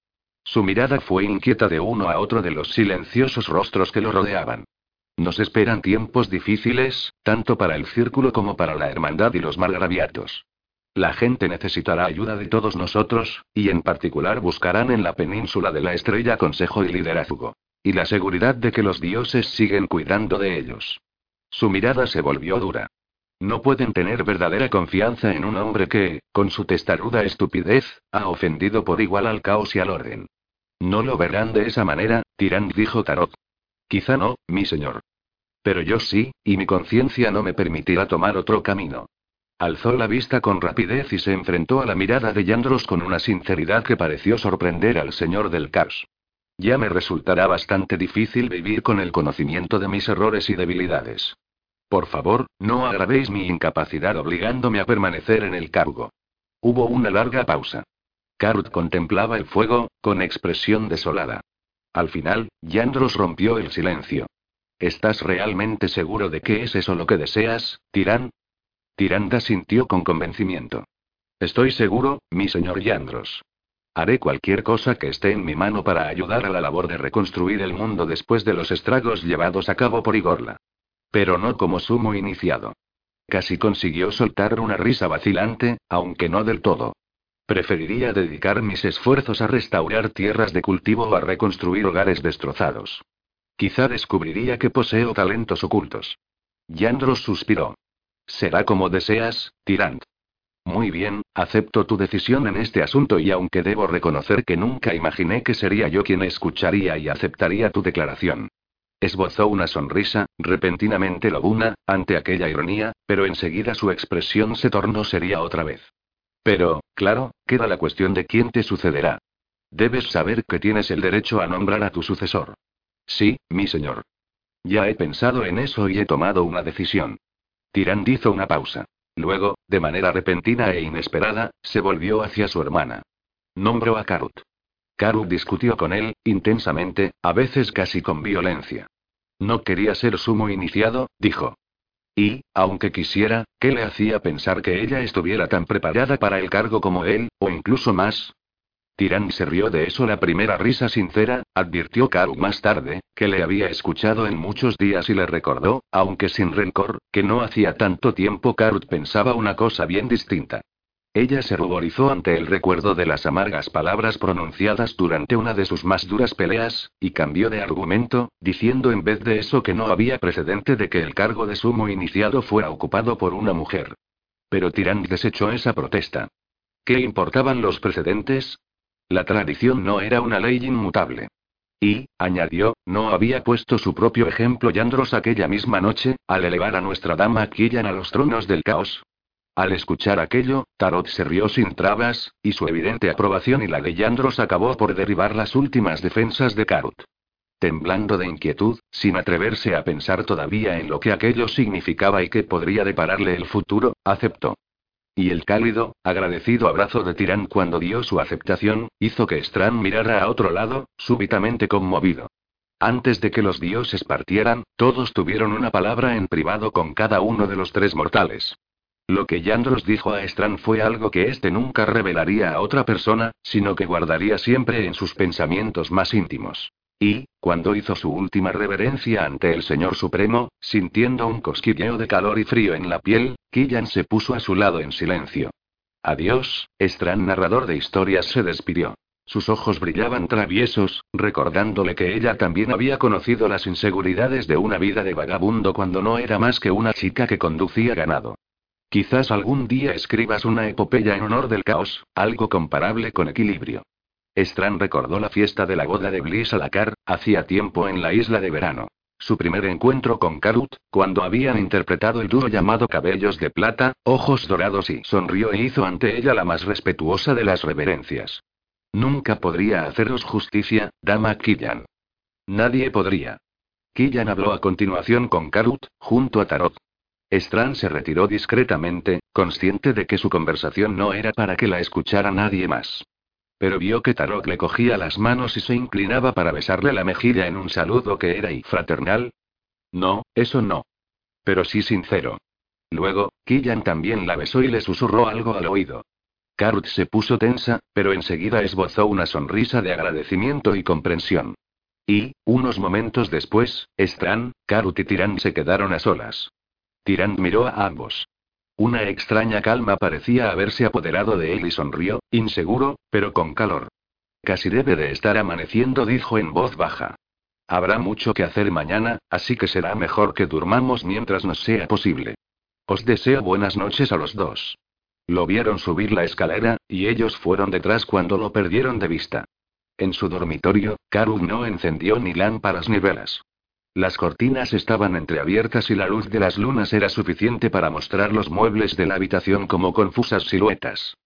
Su mirada fue inquieta de uno a otro de los silenciosos rostros que lo rodeaban. Nos esperan tiempos difíciles, tanto para el círculo como para la hermandad y los margraviatos. La gente necesitará ayuda de todos nosotros, y en particular buscarán en la península de la estrella consejo y liderazgo. Y la seguridad de que los dioses siguen cuidando de ellos. Su mirada se volvió dura. No pueden tener verdadera confianza en un hombre que, con su testaruda estupidez, ha ofendido por igual al caos y al orden. No lo verán de esa manera, Tirán dijo Tarot. Quizá no, mi señor. Pero yo sí, y mi conciencia no me permitirá tomar otro camino. Alzó la vista con rapidez y se enfrentó a la mirada de Yandros con una sinceridad que pareció sorprender al señor del caos. Ya me resultará bastante difícil vivir con el conocimiento de mis errores y debilidades. Por favor, no agravéis mi incapacidad obligándome a permanecer en el cargo. Hubo una larga pausa. Karut contemplaba el fuego, con expresión desolada. Al final, Yandros rompió el silencio. ¿Estás realmente seguro de que es eso lo que deseas, Tirán? Tiranda sintió con convencimiento. Estoy seguro, mi señor Yandros. Haré cualquier cosa que esté en mi mano para ayudar a la labor de reconstruir el mundo después de los estragos llevados a cabo por Igorla. Pero no como sumo iniciado. Casi consiguió soltar una risa vacilante, aunque no del todo. Preferiría dedicar mis esfuerzos a restaurar tierras de cultivo o a reconstruir hogares destrozados. Quizá descubriría que poseo talentos ocultos. Yandros suspiró. Será como deseas, Tirant. Muy bien, acepto tu decisión en este asunto y aunque debo reconocer que nunca imaginé que sería yo quien escucharía y aceptaría tu declaración. Esbozó una sonrisa, repentinamente lobuna, ante aquella ironía, pero enseguida su expresión se tornó seria otra vez. Pero, claro, queda la cuestión de quién te sucederá. Debes saber que tienes el derecho a nombrar a tu sucesor. Sí, mi señor. Ya he pensado en eso y he tomado una decisión. Tirand hizo una pausa. Luego, de manera repentina e inesperada, se volvió hacia su hermana. Nombró a Karut. Karut discutió con él, intensamente, a veces casi con violencia. No quería ser sumo iniciado, dijo. Y, aunque quisiera, ¿qué le hacía pensar que ella estuviera tan preparada para el cargo como él, o incluso más? Tirán se rió de eso la primera risa sincera, advirtió Karu más tarde, que le había escuchado en muchos días y le recordó, aunque sin rencor, que no hacía tanto tiempo Karut pensaba una cosa bien distinta. Ella se ruborizó ante el recuerdo de las amargas palabras pronunciadas durante una de sus más duras peleas, y cambió de argumento, diciendo en vez de eso que no había precedente de que el cargo de sumo iniciado fuera ocupado por una mujer. Pero Tirán desechó esa protesta. ¿Qué importaban los precedentes? La tradición no era una ley inmutable. Y, añadió, no había puesto su propio ejemplo Yandros aquella misma noche, al elevar a nuestra dama Killan a los tronos del caos. Al escuchar aquello, Tarot se rió sin trabas, y su evidente aprobación y la de Yandros acabó por derribar las últimas defensas de Karut. Temblando de inquietud, sin atreverse a pensar todavía en lo que aquello significaba y qué podría depararle el futuro, aceptó. Y el cálido, agradecido abrazo de Tirán cuando dio su aceptación, hizo que Strand mirara a otro lado, súbitamente conmovido. Antes de que los dioses partieran, todos tuvieron una palabra en privado con cada uno de los tres mortales. Lo que Yandros dijo a Strand fue algo que éste nunca revelaría a otra persona, sino que guardaría siempre en sus pensamientos más íntimos. Y, cuando hizo su última reverencia ante el Señor Supremo, sintiendo un cosquilleo de calor y frío en la piel, Killan se puso a su lado en silencio. Adiós, Strand narrador de historias se despidió. Sus ojos brillaban traviesos, recordándole que ella también había conocido las inseguridades de una vida de vagabundo cuando no era más que una chica que conducía ganado. Quizás algún día escribas una epopeya en honor del caos, algo comparable con equilibrio. Strand recordó la fiesta de la boda de Bliss Alacar, hacía tiempo en la isla de verano. Su primer encuentro con Karut, cuando habían interpretado el dúo llamado Cabellos de Plata, Ojos Dorados y sonrió e hizo ante ella la más respetuosa de las reverencias. Nunca podría haceros justicia, dama Killan. Nadie podría. Killan habló a continuación con Karut, junto a Tarot. Strand se retiró discretamente, consciente de que su conversación no era para que la escuchara nadie más. Pero vio que Tarok le cogía las manos y se inclinaba para besarle la mejilla en un saludo que era y fraternal. No, eso no. Pero sí sincero. Luego, Killan también la besó y le susurró algo al oído. Karut se puso tensa, pero enseguida esbozó una sonrisa de agradecimiento y comprensión. Y, unos momentos después, Strand, Karut y Tirán se quedaron a solas. Tirán miró a ambos. Una extraña calma parecía haberse apoderado de él y sonrió, inseguro, pero con calor. Casi debe de estar amaneciendo, dijo en voz baja. Habrá mucho que hacer mañana, así que será mejor que durmamos mientras nos sea posible. Os deseo buenas noches a los dos. Lo vieron subir la escalera, y ellos fueron detrás cuando lo perdieron de vista. En su dormitorio, Karu no encendió ni lámparas ni velas. Las cortinas estaban entreabiertas y la luz de las lunas era suficiente para mostrar los muebles de la habitación como confusas siluetas.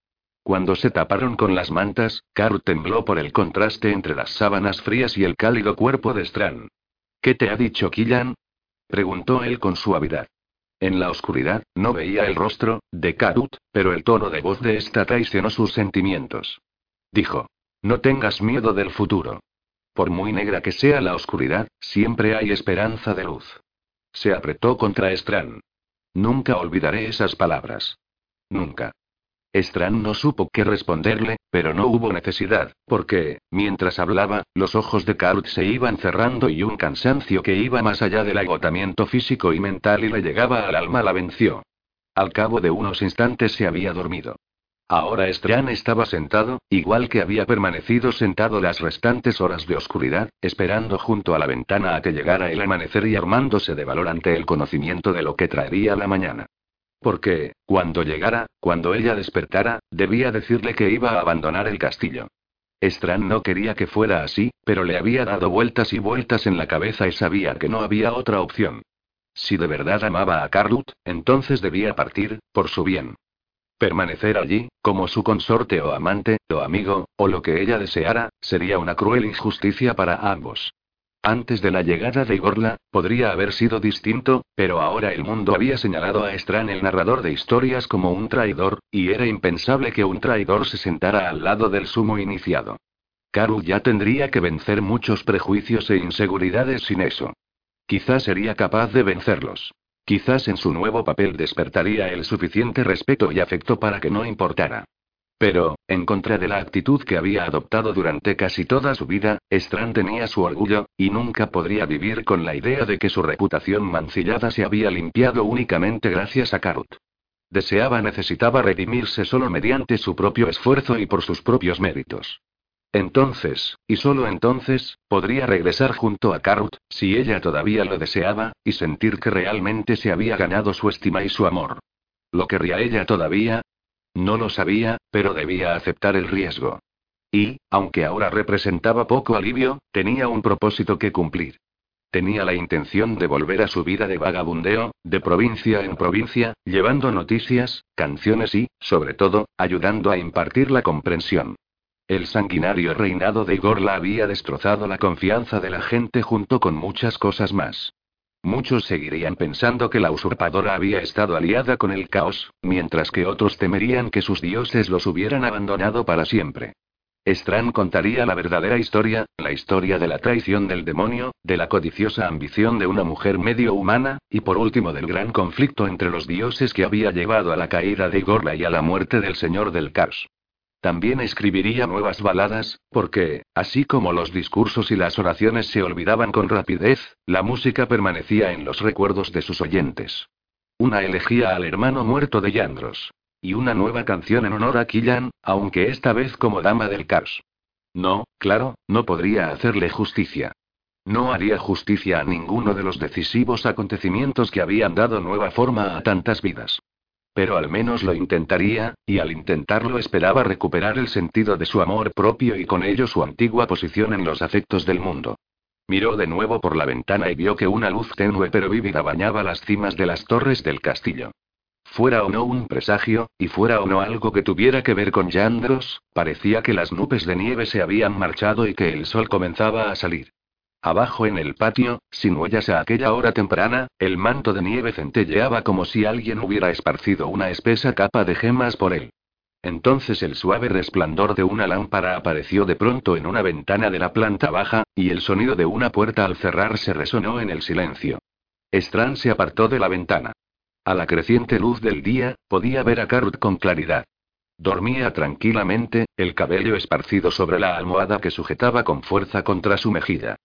Cuando se taparon con las mantas, Carl tembló por el contraste entre las sábanas frías y el cálido cuerpo de Strand. ¿Qué te ha dicho Killan? preguntó él con suavidad. En la oscuridad, no veía el rostro de Karut, pero el tono de voz de esta traicionó sus sentimientos. Dijo. No tengas miedo del futuro. Por muy negra que sea la oscuridad, siempre hay esperanza de luz. Se apretó contra Estran. Nunca olvidaré esas palabras. Nunca. Estran no supo qué responderle, pero no hubo necesidad, porque, mientras hablaba, los ojos de Karut se iban cerrando y un cansancio que iba más allá del agotamiento físico y mental y le llegaba al alma la venció. Al cabo de unos instantes se había dormido. Ahora Estran estaba sentado, igual que había permanecido sentado las restantes horas de oscuridad, esperando junto a la ventana a que llegara el amanecer y armándose de valor ante el conocimiento de lo que traería la mañana. Porque, cuando llegara, cuando ella despertara, debía decirle que iba a abandonar el castillo. Strand no quería que fuera así, pero le había dado vueltas y vueltas en la cabeza y sabía que no había otra opción. Si de verdad amaba a Carlut, entonces debía partir, por su bien. Permanecer allí, como su consorte o amante, o amigo, o lo que ella deseara, sería una cruel injusticia para ambos. Antes de la llegada de Igorla, podría haber sido distinto, pero ahora el mundo había señalado a Estran el narrador de historias como un traidor, y era impensable que un traidor se sentara al lado del sumo iniciado. Karu ya tendría que vencer muchos prejuicios e inseguridades sin eso. Quizás sería capaz de vencerlos. Quizás en su nuevo papel despertaría el suficiente respeto y afecto para que no importara. Pero, en contra de la actitud que había adoptado durante casi toda su vida, Strand tenía su orgullo, y nunca podría vivir con la idea de que su reputación mancillada se había limpiado únicamente gracias a Karut. Deseaba necesitaba redimirse solo mediante su propio esfuerzo y por sus propios méritos. Entonces, y solo entonces, podría regresar junto a Karut, si ella todavía lo deseaba, y sentir que realmente se había ganado su estima y su amor. ¿Lo querría ella todavía? No lo sabía, pero debía aceptar el riesgo. Y, aunque ahora representaba poco alivio, tenía un propósito que cumplir. Tenía la intención de volver a su vida de vagabundeo, de provincia en provincia, llevando noticias, canciones y, sobre todo, ayudando a impartir la comprensión. El sanguinario reinado de Igor la había destrozado la confianza de la gente junto con muchas cosas más. Muchos seguirían pensando que la usurpadora había estado aliada con el caos, mientras que otros temerían que sus dioses los hubieran abandonado para siempre. Strand contaría la verdadera historia, la historia de la traición del demonio, de la codiciosa ambición de una mujer medio humana, y por último del gran conflicto entre los dioses que había llevado a la caída de Igorla y a la muerte del señor del caos. También escribiría nuevas baladas, porque, así como los discursos y las oraciones se olvidaban con rapidez, la música permanecía en los recuerdos de sus oyentes. Una elegía al hermano muerto de Yandros. Y una nueva canción en honor a Killan, aunque esta vez como dama del Kars. No, claro, no podría hacerle justicia. No haría justicia a ninguno de los decisivos acontecimientos que habían dado nueva forma a tantas vidas. Pero al menos lo intentaría, y al intentarlo esperaba recuperar el sentido de su amor propio y con ello su antigua posición en los afectos del mundo. Miró de nuevo por la ventana y vio que una luz tenue pero vívida bañaba las cimas de las torres del castillo. Fuera o no un presagio, y fuera o no algo que tuviera que ver con Yandros, parecía que las nubes de nieve se habían marchado y que el sol comenzaba a salir. Abajo en el patio, sin huellas a aquella hora temprana, el manto de nieve centelleaba como si alguien hubiera esparcido una espesa capa de gemas por él. Entonces el suave resplandor de una lámpara apareció de pronto en una ventana de la planta baja, y el sonido de una puerta al cerrarse resonó en el silencio. Strand se apartó de la ventana. A la creciente luz del día, podía ver a Carrot con claridad. Dormía tranquilamente, el cabello esparcido sobre la almohada que sujetaba con fuerza contra su mejilla.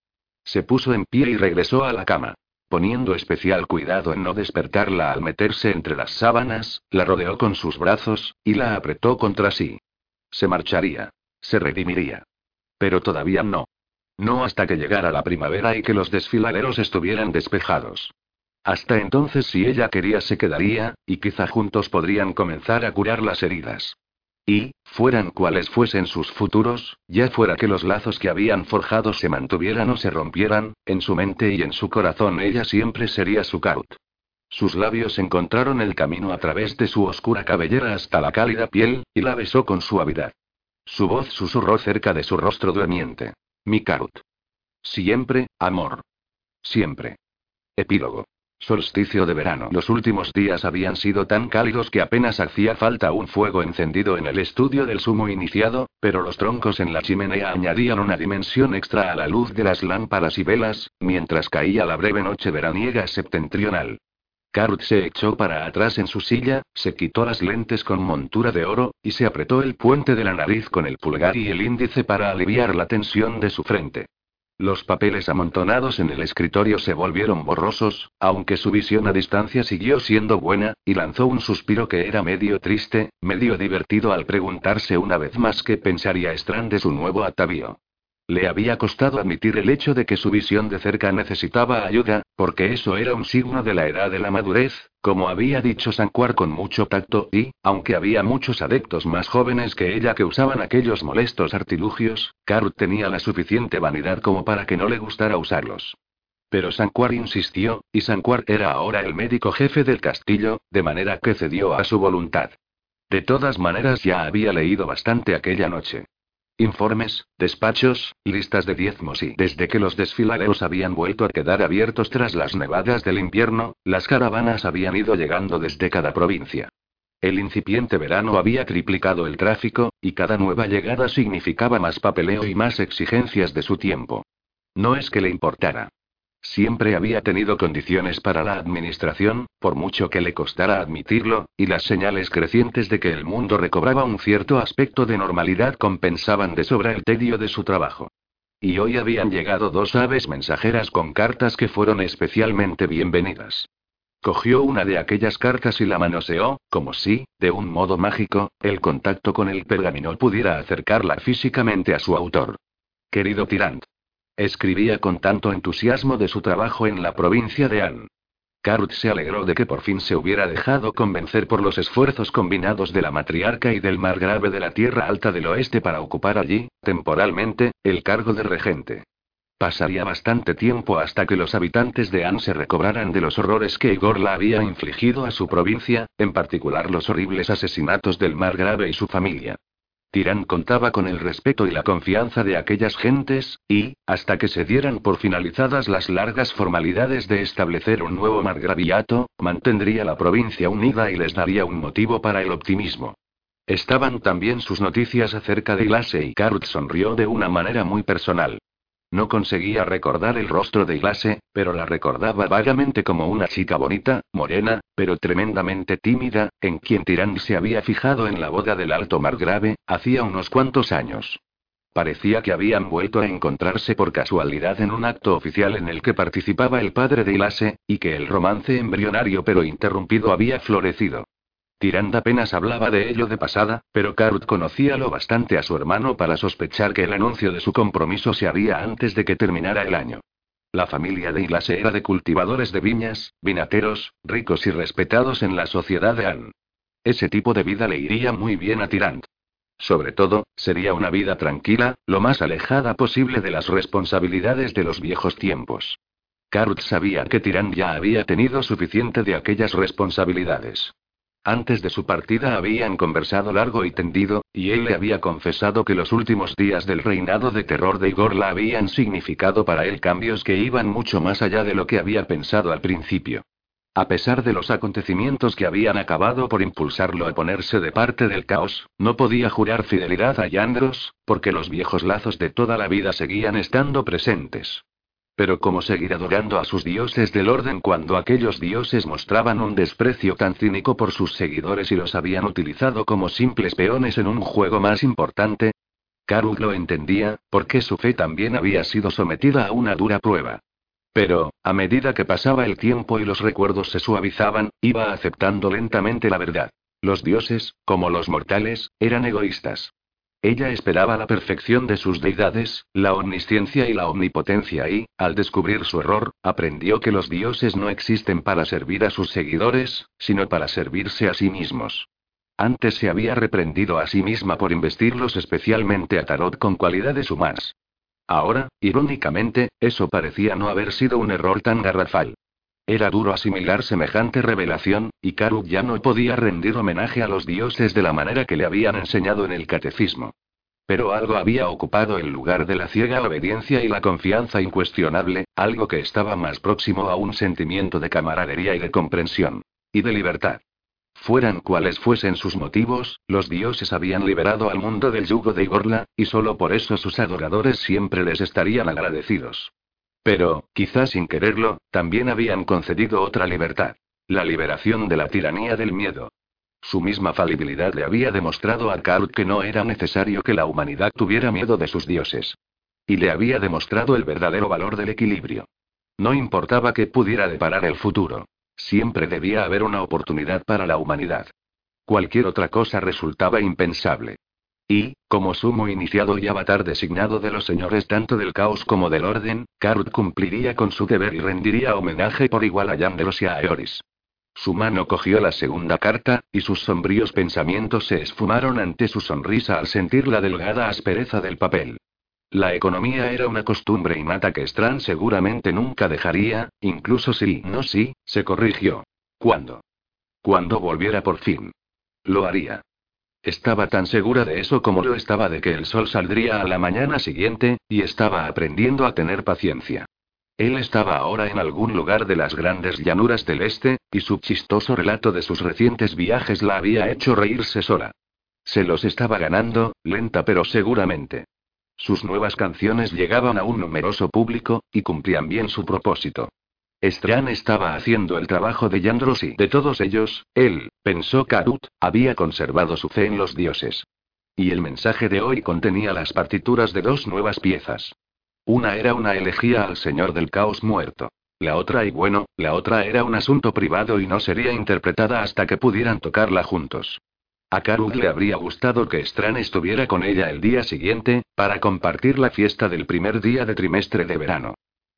Se puso en pie y regresó a la cama. Poniendo especial cuidado en no despertarla al meterse entre las sábanas, la rodeó con sus brazos, y la apretó contra sí. Se marcharía. Se redimiría. Pero todavía no. No hasta que llegara la primavera y que los desfiladeros estuvieran despejados. Hasta entonces si ella quería se quedaría, y quizá juntos podrían comenzar a curar las heridas. Y, fueran cuales fuesen sus futuros, ya fuera que los lazos que habían forjado se mantuvieran o se rompieran, en su mente y en su corazón ella siempre sería su Kaut. Sus labios encontraron el camino a través de su oscura cabellera hasta la cálida piel, y la besó con suavidad. Su voz susurró cerca de su rostro durmiente. Mi Kaut. Siempre, amor. Siempre. Epílogo. Solsticio de verano. Los últimos días habían sido tan cálidos que apenas hacía falta un fuego encendido en el estudio del sumo iniciado, pero los troncos en la chimenea añadían una dimensión extra a la luz de las lámparas y velas, mientras caía la breve noche veraniega septentrional. Karut se echó para atrás en su silla, se quitó las lentes con montura de oro, y se apretó el puente de la nariz con el pulgar y el índice para aliviar la tensión de su frente. Los papeles amontonados en el escritorio se volvieron borrosos, aunque su visión a distancia siguió siendo buena, y lanzó un suspiro que era medio triste, medio divertido al preguntarse una vez más qué pensaría Strand de su nuevo atavío. Le había costado admitir el hecho de que su visión de cerca necesitaba ayuda, porque eso era un signo de la edad de la madurez, como había dicho Sanquar con mucho tacto, y, aunque había muchos adeptos más jóvenes que ella que usaban aquellos molestos artilugios, Karut tenía la suficiente vanidad como para que no le gustara usarlos. Pero Sanquar insistió, y Sanquar era ahora el médico jefe del castillo, de manera que cedió a su voluntad. De todas maneras ya había leído bastante aquella noche. Informes, despachos, listas de diezmos y desde que los desfiladeros habían vuelto a quedar abiertos tras las nevadas del invierno, las caravanas habían ido llegando desde cada provincia. El incipiente verano había triplicado el tráfico, y cada nueva llegada significaba más papeleo y más exigencias de su tiempo. No es que le importara. Siempre había tenido condiciones para la administración, por mucho que le costara admitirlo, y las señales crecientes de que el mundo recobraba un cierto aspecto de normalidad compensaban de sobra el tedio de su trabajo. Y hoy habían llegado dos aves mensajeras con cartas que fueron especialmente bienvenidas. Cogió una de aquellas cartas y la manoseó, como si, de un modo mágico, el contacto con el pergamino pudiera acercarla físicamente a su autor. Querido Tirant. Escribía con tanto entusiasmo de su trabajo en la provincia de An. Karut se alegró de que por fin se hubiera dejado convencer por los esfuerzos combinados de la matriarca y del margrave de la Tierra Alta del Oeste para ocupar allí, temporalmente, el cargo de regente. Pasaría bastante tiempo hasta que los habitantes de An se recobraran de los horrores que Igor la había infligido a su provincia, en particular los horribles asesinatos del margrave y su familia. Tirán contaba con el respeto y la confianza de aquellas gentes, y, hasta que se dieran por finalizadas las largas formalidades de establecer un nuevo margraviato, mantendría la provincia unida y les daría un motivo para el optimismo. Estaban también sus noticias acerca de Ilase y Karut sonrió de una manera muy personal. No conseguía recordar el rostro de Ilase, pero la recordaba vagamente como una chica bonita, morena, pero tremendamente tímida, en quien Tirán se había fijado en la boda del alto margrave, hacía unos cuantos años. Parecía que habían vuelto a encontrarse por casualidad en un acto oficial en el que participaba el padre de Ilase, y que el romance embrionario pero interrumpido había florecido. Tirand apenas hablaba de ello de pasada, pero Karut conocía lo bastante a su hermano para sospechar que el anuncio de su compromiso se haría antes de que terminara el año. La familia de Ilase era de cultivadores de viñas, vinateros, ricos y respetados en la sociedad de An. Ese tipo de vida le iría muy bien a Tirant. Sobre todo, sería una vida tranquila, lo más alejada posible de las responsabilidades de los viejos tiempos. Karut sabía que Tirant ya había tenido suficiente de aquellas responsabilidades. Antes de su partida habían conversado largo y tendido, y él le había confesado que los últimos días del reinado de terror de Igor la habían significado para él cambios que iban mucho más allá de lo que había pensado al principio. A pesar de los acontecimientos que habían acabado por impulsarlo a ponerse de parte del caos, no podía jurar fidelidad a Yandros, porque los viejos lazos de toda la vida seguían estando presentes. Pero ¿cómo seguir adorando a sus dioses del orden cuando aquellos dioses mostraban un desprecio tan cínico por sus seguidores y los habían utilizado como simples peones en un juego más importante? Karuk lo entendía, porque su fe también había sido sometida a una dura prueba. Pero, a medida que pasaba el tiempo y los recuerdos se suavizaban, iba aceptando lentamente la verdad. Los dioses, como los mortales, eran egoístas. Ella esperaba la perfección de sus deidades, la omnisciencia y la omnipotencia y, al descubrir su error, aprendió que los dioses no existen para servir a sus seguidores, sino para servirse a sí mismos. Antes se había reprendido a sí misma por investirlos especialmente a Tarot con cualidades humanas. Ahora, irónicamente, eso parecía no haber sido un error tan garrafal. Era duro asimilar semejante revelación, y Karuk ya no podía rendir homenaje a los dioses de la manera que le habían enseñado en el catecismo. Pero algo había ocupado el lugar de la ciega obediencia y la confianza incuestionable, algo que estaba más próximo a un sentimiento de camaradería y de comprensión. Y de libertad. Fueran cuales fuesen sus motivos, los dioses habían liberado al mundo del yugo de Igorla, y solo por eso sus adoradores siempre les estarían agradecidos. Pero, quizás sin quererlo, también habían concedido otra libertad. La liberación de la tiranía del miedo. Su misma falibilidad le había demostrado a Karl que no era necesario que la humanidad tuviera miedo de sus dioses. Y le había demostrado el verdadero valor del equilibrio. No importaba que pudiera deparar el futuro. Siempre debía haber una oportunidad para la humanidad. Cualquier otra cosa resultaba impensable. Y, como sumo iniciado y avatar designado de los señores tanto del caos como del orden, Karl cumpliría con su deber y rendiría homenaje por igual a Yanderos y a Eoris. Su mano cogió la segunda carta, y sus sombríos pensamientos se esfumaron ante su sonrisa al sentir la delgada aspereza del papel. La economía era una costumbre innata que Strand seguramente nunca dejaría, incluso si no sí, se corrigió. ¿Cuándo? Cuando volviera por fin. Lo haría. Estaba tan segura de eso como lo estaba de que el sol saldría a la mañana siguiente, y estaba aprendiendo a tener paciencia. Él estaba ahora en algún lugar de las grandes llanuras del este, y su chistoso relato de sus recientes viajes la había hecho reírse sola. Se los estaba ganando, lenta pero seguramente. Sus nuevas canciones llegaban a un numeroso público, y cumplían bien su propósito. Strán estaba haciendo el trabajo de Yandros y de todos ellos, él, pensó Karut, había conservado su fe en los dioses. Y el mensaje de hoy contenía las partituras de dos nuevas piezas. Una era una elegía al Señor del Caos muerto. La otra, y bueno, la otra era un asunto privado y no sería interpretada hasta que pudieran tocarla juntos. A Karut le habría gustado que Strán estuviera con ella el día siguiente, para compartir la fiesta del primer día de trimestre de verano.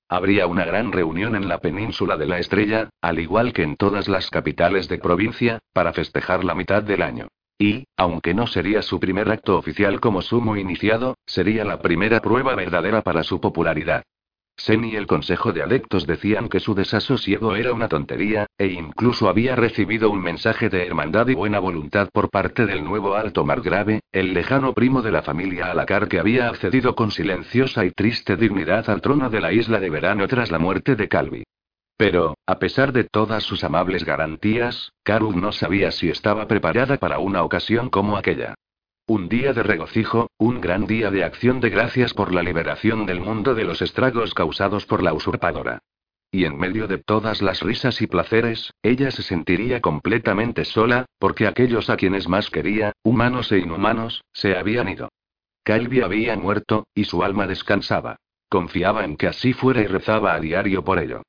Habría una gran reunión en la península de la Estrella, al igual que en todas las capitales de provincia, para festejar la mitad del año. Y, aunque no sería su primer acto oficial como sumo iniciado, sería la primera prueba verdadera para su popularidad. Sen y el Consejo de Adeptos decían que su desasosiego era una tontería, e incluso había recibido un mensaje de hermandad y buena voluntad por parte del nuevo Alto Margrave, el lejano primo de la familia Alacar que había accedido con silenciosa y triste dignidad al trono de la isla de verano tras la muerte de Calvi. Pero, a pesar de todas sus amables garantías, Karug no sabía si estaba preparada para una ocasión como aquella. Un día de regocijo, un gran día de acción de gracias por la liberación del mundo de los estragos causados por la usurpadora. Y en medio de todas las risas y placeres, ella se sentiría completamente sola, porque aquellos a quienes más quería, humanos e inhumanos, se habían ido. Calvi había muerto, y su alma descansaba. Confiaba en que así fuera y rezaba a diario por ello.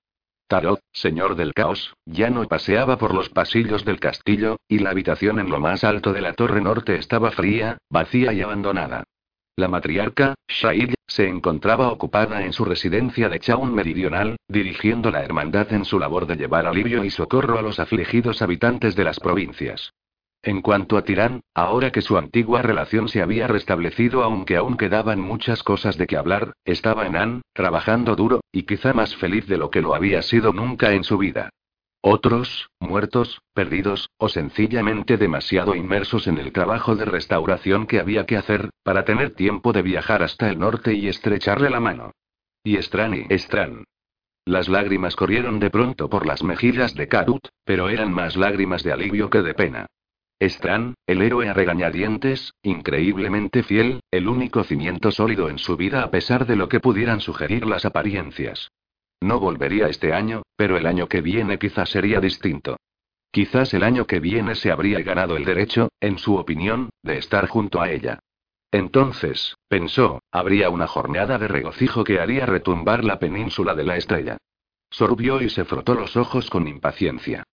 Tarot, señor del caos, ya no paseaba por los pasillos del castillo, y la habitación en lo más alto de la torre norte estaba fría, vacía y abandonada. La matriarca, Shaid, se encontraba ocupada en su residencia de Chaun Meridional, dirigiendo la hermandad en su labor de llevar alivio y socorro a los afligidos habitantes de las provincias. En cuanto a Tirán, ahora que su antigua relación se había restablecido aunque aún quedaban muchas cosas de que hablar, estaba en An, trabajando duro, y quizá más feliz de lo que lo había sido nunca en su vida. Otros, muertos, perdidos, o sencillamente demasiado inmersos en el trabajo de restauración que había que hacer, para tener tiempo de viajar hasta el norte y estrecharle la mano. Y Estran y Estran. Las lágrimas corrieron de pronto por las mejillas de Karut, pero eran más lágrimas de alivio que de pena. Estran, el héroe a regañadientes, increíblemente fiel, el único cimiento sólido en su vida a pesar de lo que pudieran sugerir las apariencias. No volvería este año, pero el año que viene quizás sería distinto. Quizás el año que viene se habría ganado el derecho, en su opinión, de estar junto a ella. Entonces, pensó, habría una jornada de regocijo que haría retumbar la península de la estrella. Sorbió y se frotó los ojos con impaciencia.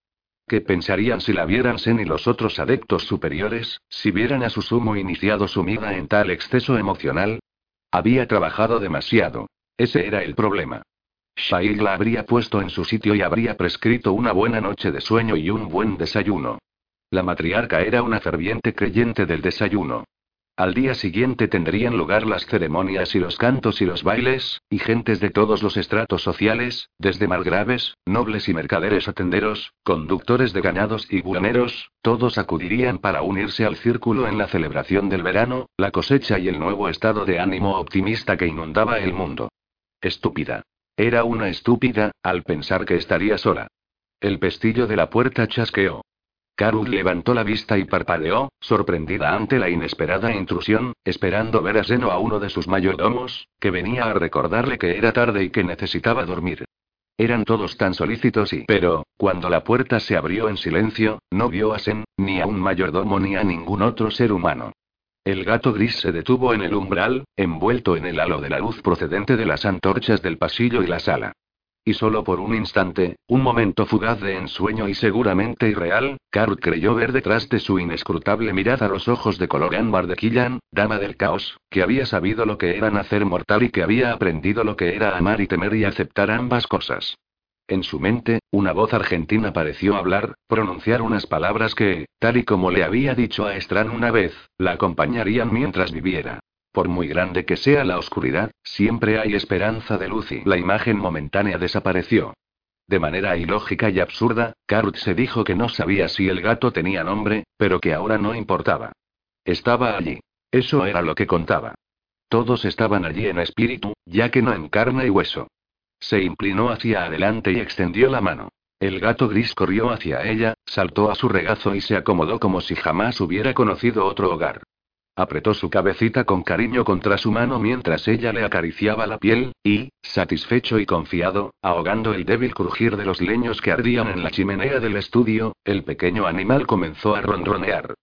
¿Qué pensarían si la vieran Sen y los otros adeptos superiores, si vieran a su sumo iniciado sumida en tal exceso emocional? Había trabajado demasiado. Ese era el problema. Shail la habría puesto en su sitio y habría prescrito una buena noche de sueño y un buen desayuno. La matriarca era una ferviente creyente del desayuno. Al día siguiente tendrían lugar las ceremonias y los cantos y los bailes, y gentes de todos los estratos sociales, desde margraves, nobles y mercaderes a tenderos, conductores de ganados y buhoneros, todos acudirían para unirse al círculo en la celebración del verano, la cosecha y el nuevo estado de ánimo optimista que inundaba el mundo. Estúpida. Era una estúpida, al pensar que estaría sola. El pestillo de la puerta chasqueó. Carol levantó la vista y parpadeó, sorprendida ante la inesperada intrusión, esperando ver a seno a uno de sus mayordomos, que venía a recordarle que era tarde y que necesitaba dormir. Eran todos tan solícitos y... Pero, cuando la puerta se abrió en silencio, no vio a Sen, ni a un mayordomo ni a ningún otro ser humano. El gato gris se detuvo en el umbral, envuelto en el halo de la luz procedente de las antorchas del pasillo y la sala. Y solo por un instante, un momento fugaz de ensueño y seguramente irreal, Kurt creyó ver detrás de su inescrutable mirada los ojos de color ámbar de Killan, dama del caos, que había sabido lo que era nacer mortal y que había aprendido lo que era amar y temer y aceptar ambas cosas. En su mente, una voz argentina pareció hablar, pronunciar unas palabras que, tal y como le había dicho a Estran una vez, la acompañarían mientras viviera. Por muy grande que sea la oscuridad, siempre hay esperanza de luz y la imagen momentánea desapareció. De manera ilógica y absurda, Kurt se dijo que no sabía si el gato tenía nombre, pero que ahora no importaba. Estaba allí. Eso era lo que contaba. Todos estaban allí en espíritu, ya que no en carne y hueso. Se inclinó hacia adelante y extendió la mano. El gato gris corrió hacia ella, saltó a su regazo y se acomodó como si jamás hubiera conocido otro hogar. Apretó su cabecita con cariño contra su mano mientras ella le acariciaba la piel, y, satisfecho y confiado, ahogando el débil crujir de los leños que ardían en la chimenea del estudio, el pequeño animal comenzó a ronronear.